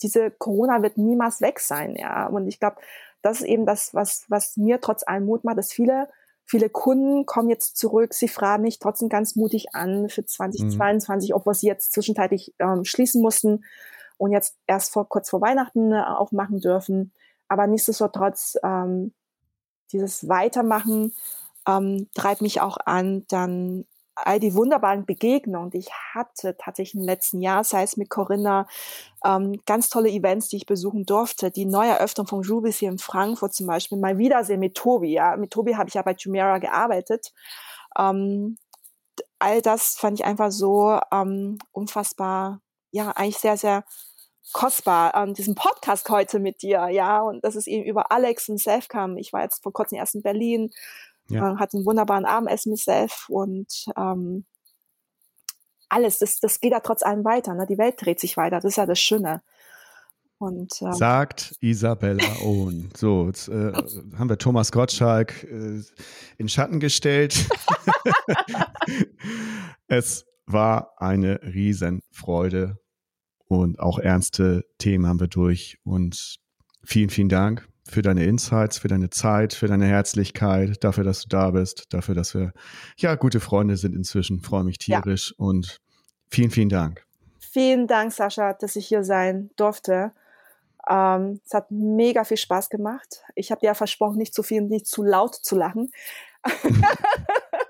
C: diese Corona wird niemals weg sein, ja. Und ich glaube, das ist eben das, was, was mir trotz allem Mut macht, dass viele, viele Kunden kommen jetzt zurück, sie fragen mich trotzdem ganz mutig an für 2022, mhm. obwohl sie jetzt zwischenzeitlich ähm, schließen mussten und jetzt erst vor, kurz vor Weihnachten äh, aufmachen dürfen. Aber nichtsdestotrotz, ähm, dieses Weitermachen ähm, treibt mich auch an, dann all die wunderbaren Begegnungen, die ich hatte tatsächlich im letzten Jahr, sei es mit Corinna, ähm, ganz tolle Events, die ich besuchen durfte, die Neueröffnung von Rubis hier in Frankfurt zum Beispiel, mal Wiedersehen mit Tobi, ja, mit Tobi habe ich ja bei Jumeirah gearbeitet. Ähm, all das fand ich einfach so ähm, unfassbar, ja, eigentlich sehr, sehr kostbar an ähm, diesem Podcast heute mit dir, ja, und das ist eben über Alex und Selfcam. Ich war jetzt vor kurzem erst in Berlin, ja. Äh, hat einen wunderbaren Abendessen mit Self und ähm, alles, das, das geht ja trotz allem weiter. Ne? Die Welt dreht sich weiter, das ist ja das Schöne. Und,
B: ähm, Sagt Isabella Ohn. So, jetzt äh, haben wir Thomas Gottschalk äh, in Schatten gestellt. es war eine Riesenfreude und auch ernste Themen haben wir durch. Und vielen, vielen Dank für deine Insights, für deine Zeit, für deine Herzlichkeit, dafür, dass du da bist, dafür, dass wir ja gute Freunde sind inzwischen. Freue mich tierisch ja. und vielen, vielen Dank.
C: Vielen Dank, Sascha, dass ich hier sein durfte. Ähm, es hat mega viel Spaß gemacht. Ich habe ja versprochen, nicht zu viel, nicht zu laut zu lachen.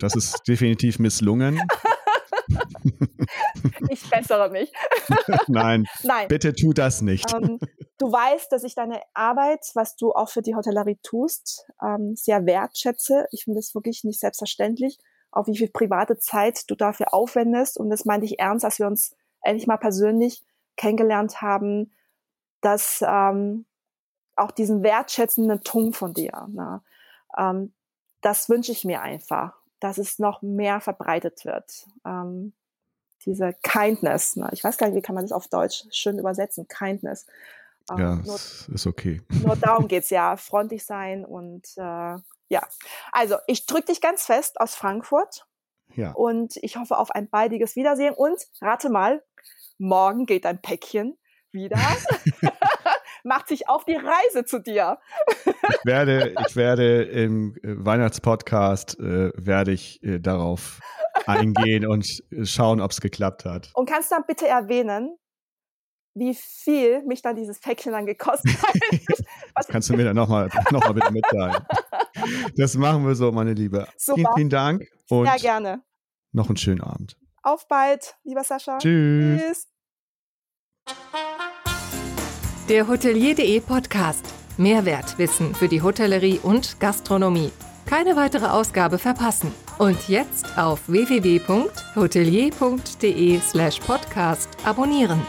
B: Das ist definitiv misslungen.
C: ich bessere mich.
B: Nein, Nein, bitte tu das nicht.
C: Ähm, du weißt, dass ich deine Arbeit, was du auch für die Hotellerie tust, ähm, sehr wertschätze. Ich finde es wirklich nicht selbstverständlich, auch wie viel private Zeit du dafür aufwendest. Und das meinte ich ernst, als wir uns endlich mal persönlich kennengelernt haben, dass ähm, auch diesen wertschätzenden Ton von dir, ne? ähm, das wünsche ich mir einfach dass es noch mehr verbreitet wird. Ähm, diese Kindness. Ne? Ich weiß gar nicht, wie kann man das auf Deutsch schön übersetzen? Kindness.
B: Ähm, ja, nur, ist okay.
C: Nur darum geht's ja. Freundlich sein und äh, ja. Also, ich drücke dich ganz fest aus Frankfurt. Ja. Und ich hoffe auf ein baldiges Wiedersehen. Und rate mal, morgen geht ein Päckchen wieder. macht sich auf die Reise zu dir.
B: ich werde, ich werde im äh, Weihnachtspodcast äh, werde ich äh, darauf eingehen und schauen, ob es geklappt hat.
C: Und kannst du dann bitte erwähnen, wie viel mich dann dieses Päckchen dann gekostet hat.
B: das kannst du mir dann nochmal noch mal bitte mitteilen. Das machen wir so, meine Liebe. Super. Vielen, vielen Dank.
C: Und Sehr gerne.
B: Noch einen schönen Abend.
C: Auf bald, lieber Sascha.
B: Tschüss. Tschüss.
A: Der Hotelier.de Podcast. Mehrwertwissen für die Hotellerie und Gastronomie. Keine weitere Ausgabe verpassen. Und jetzt auf www.hotelier.de/podcast abonnieren.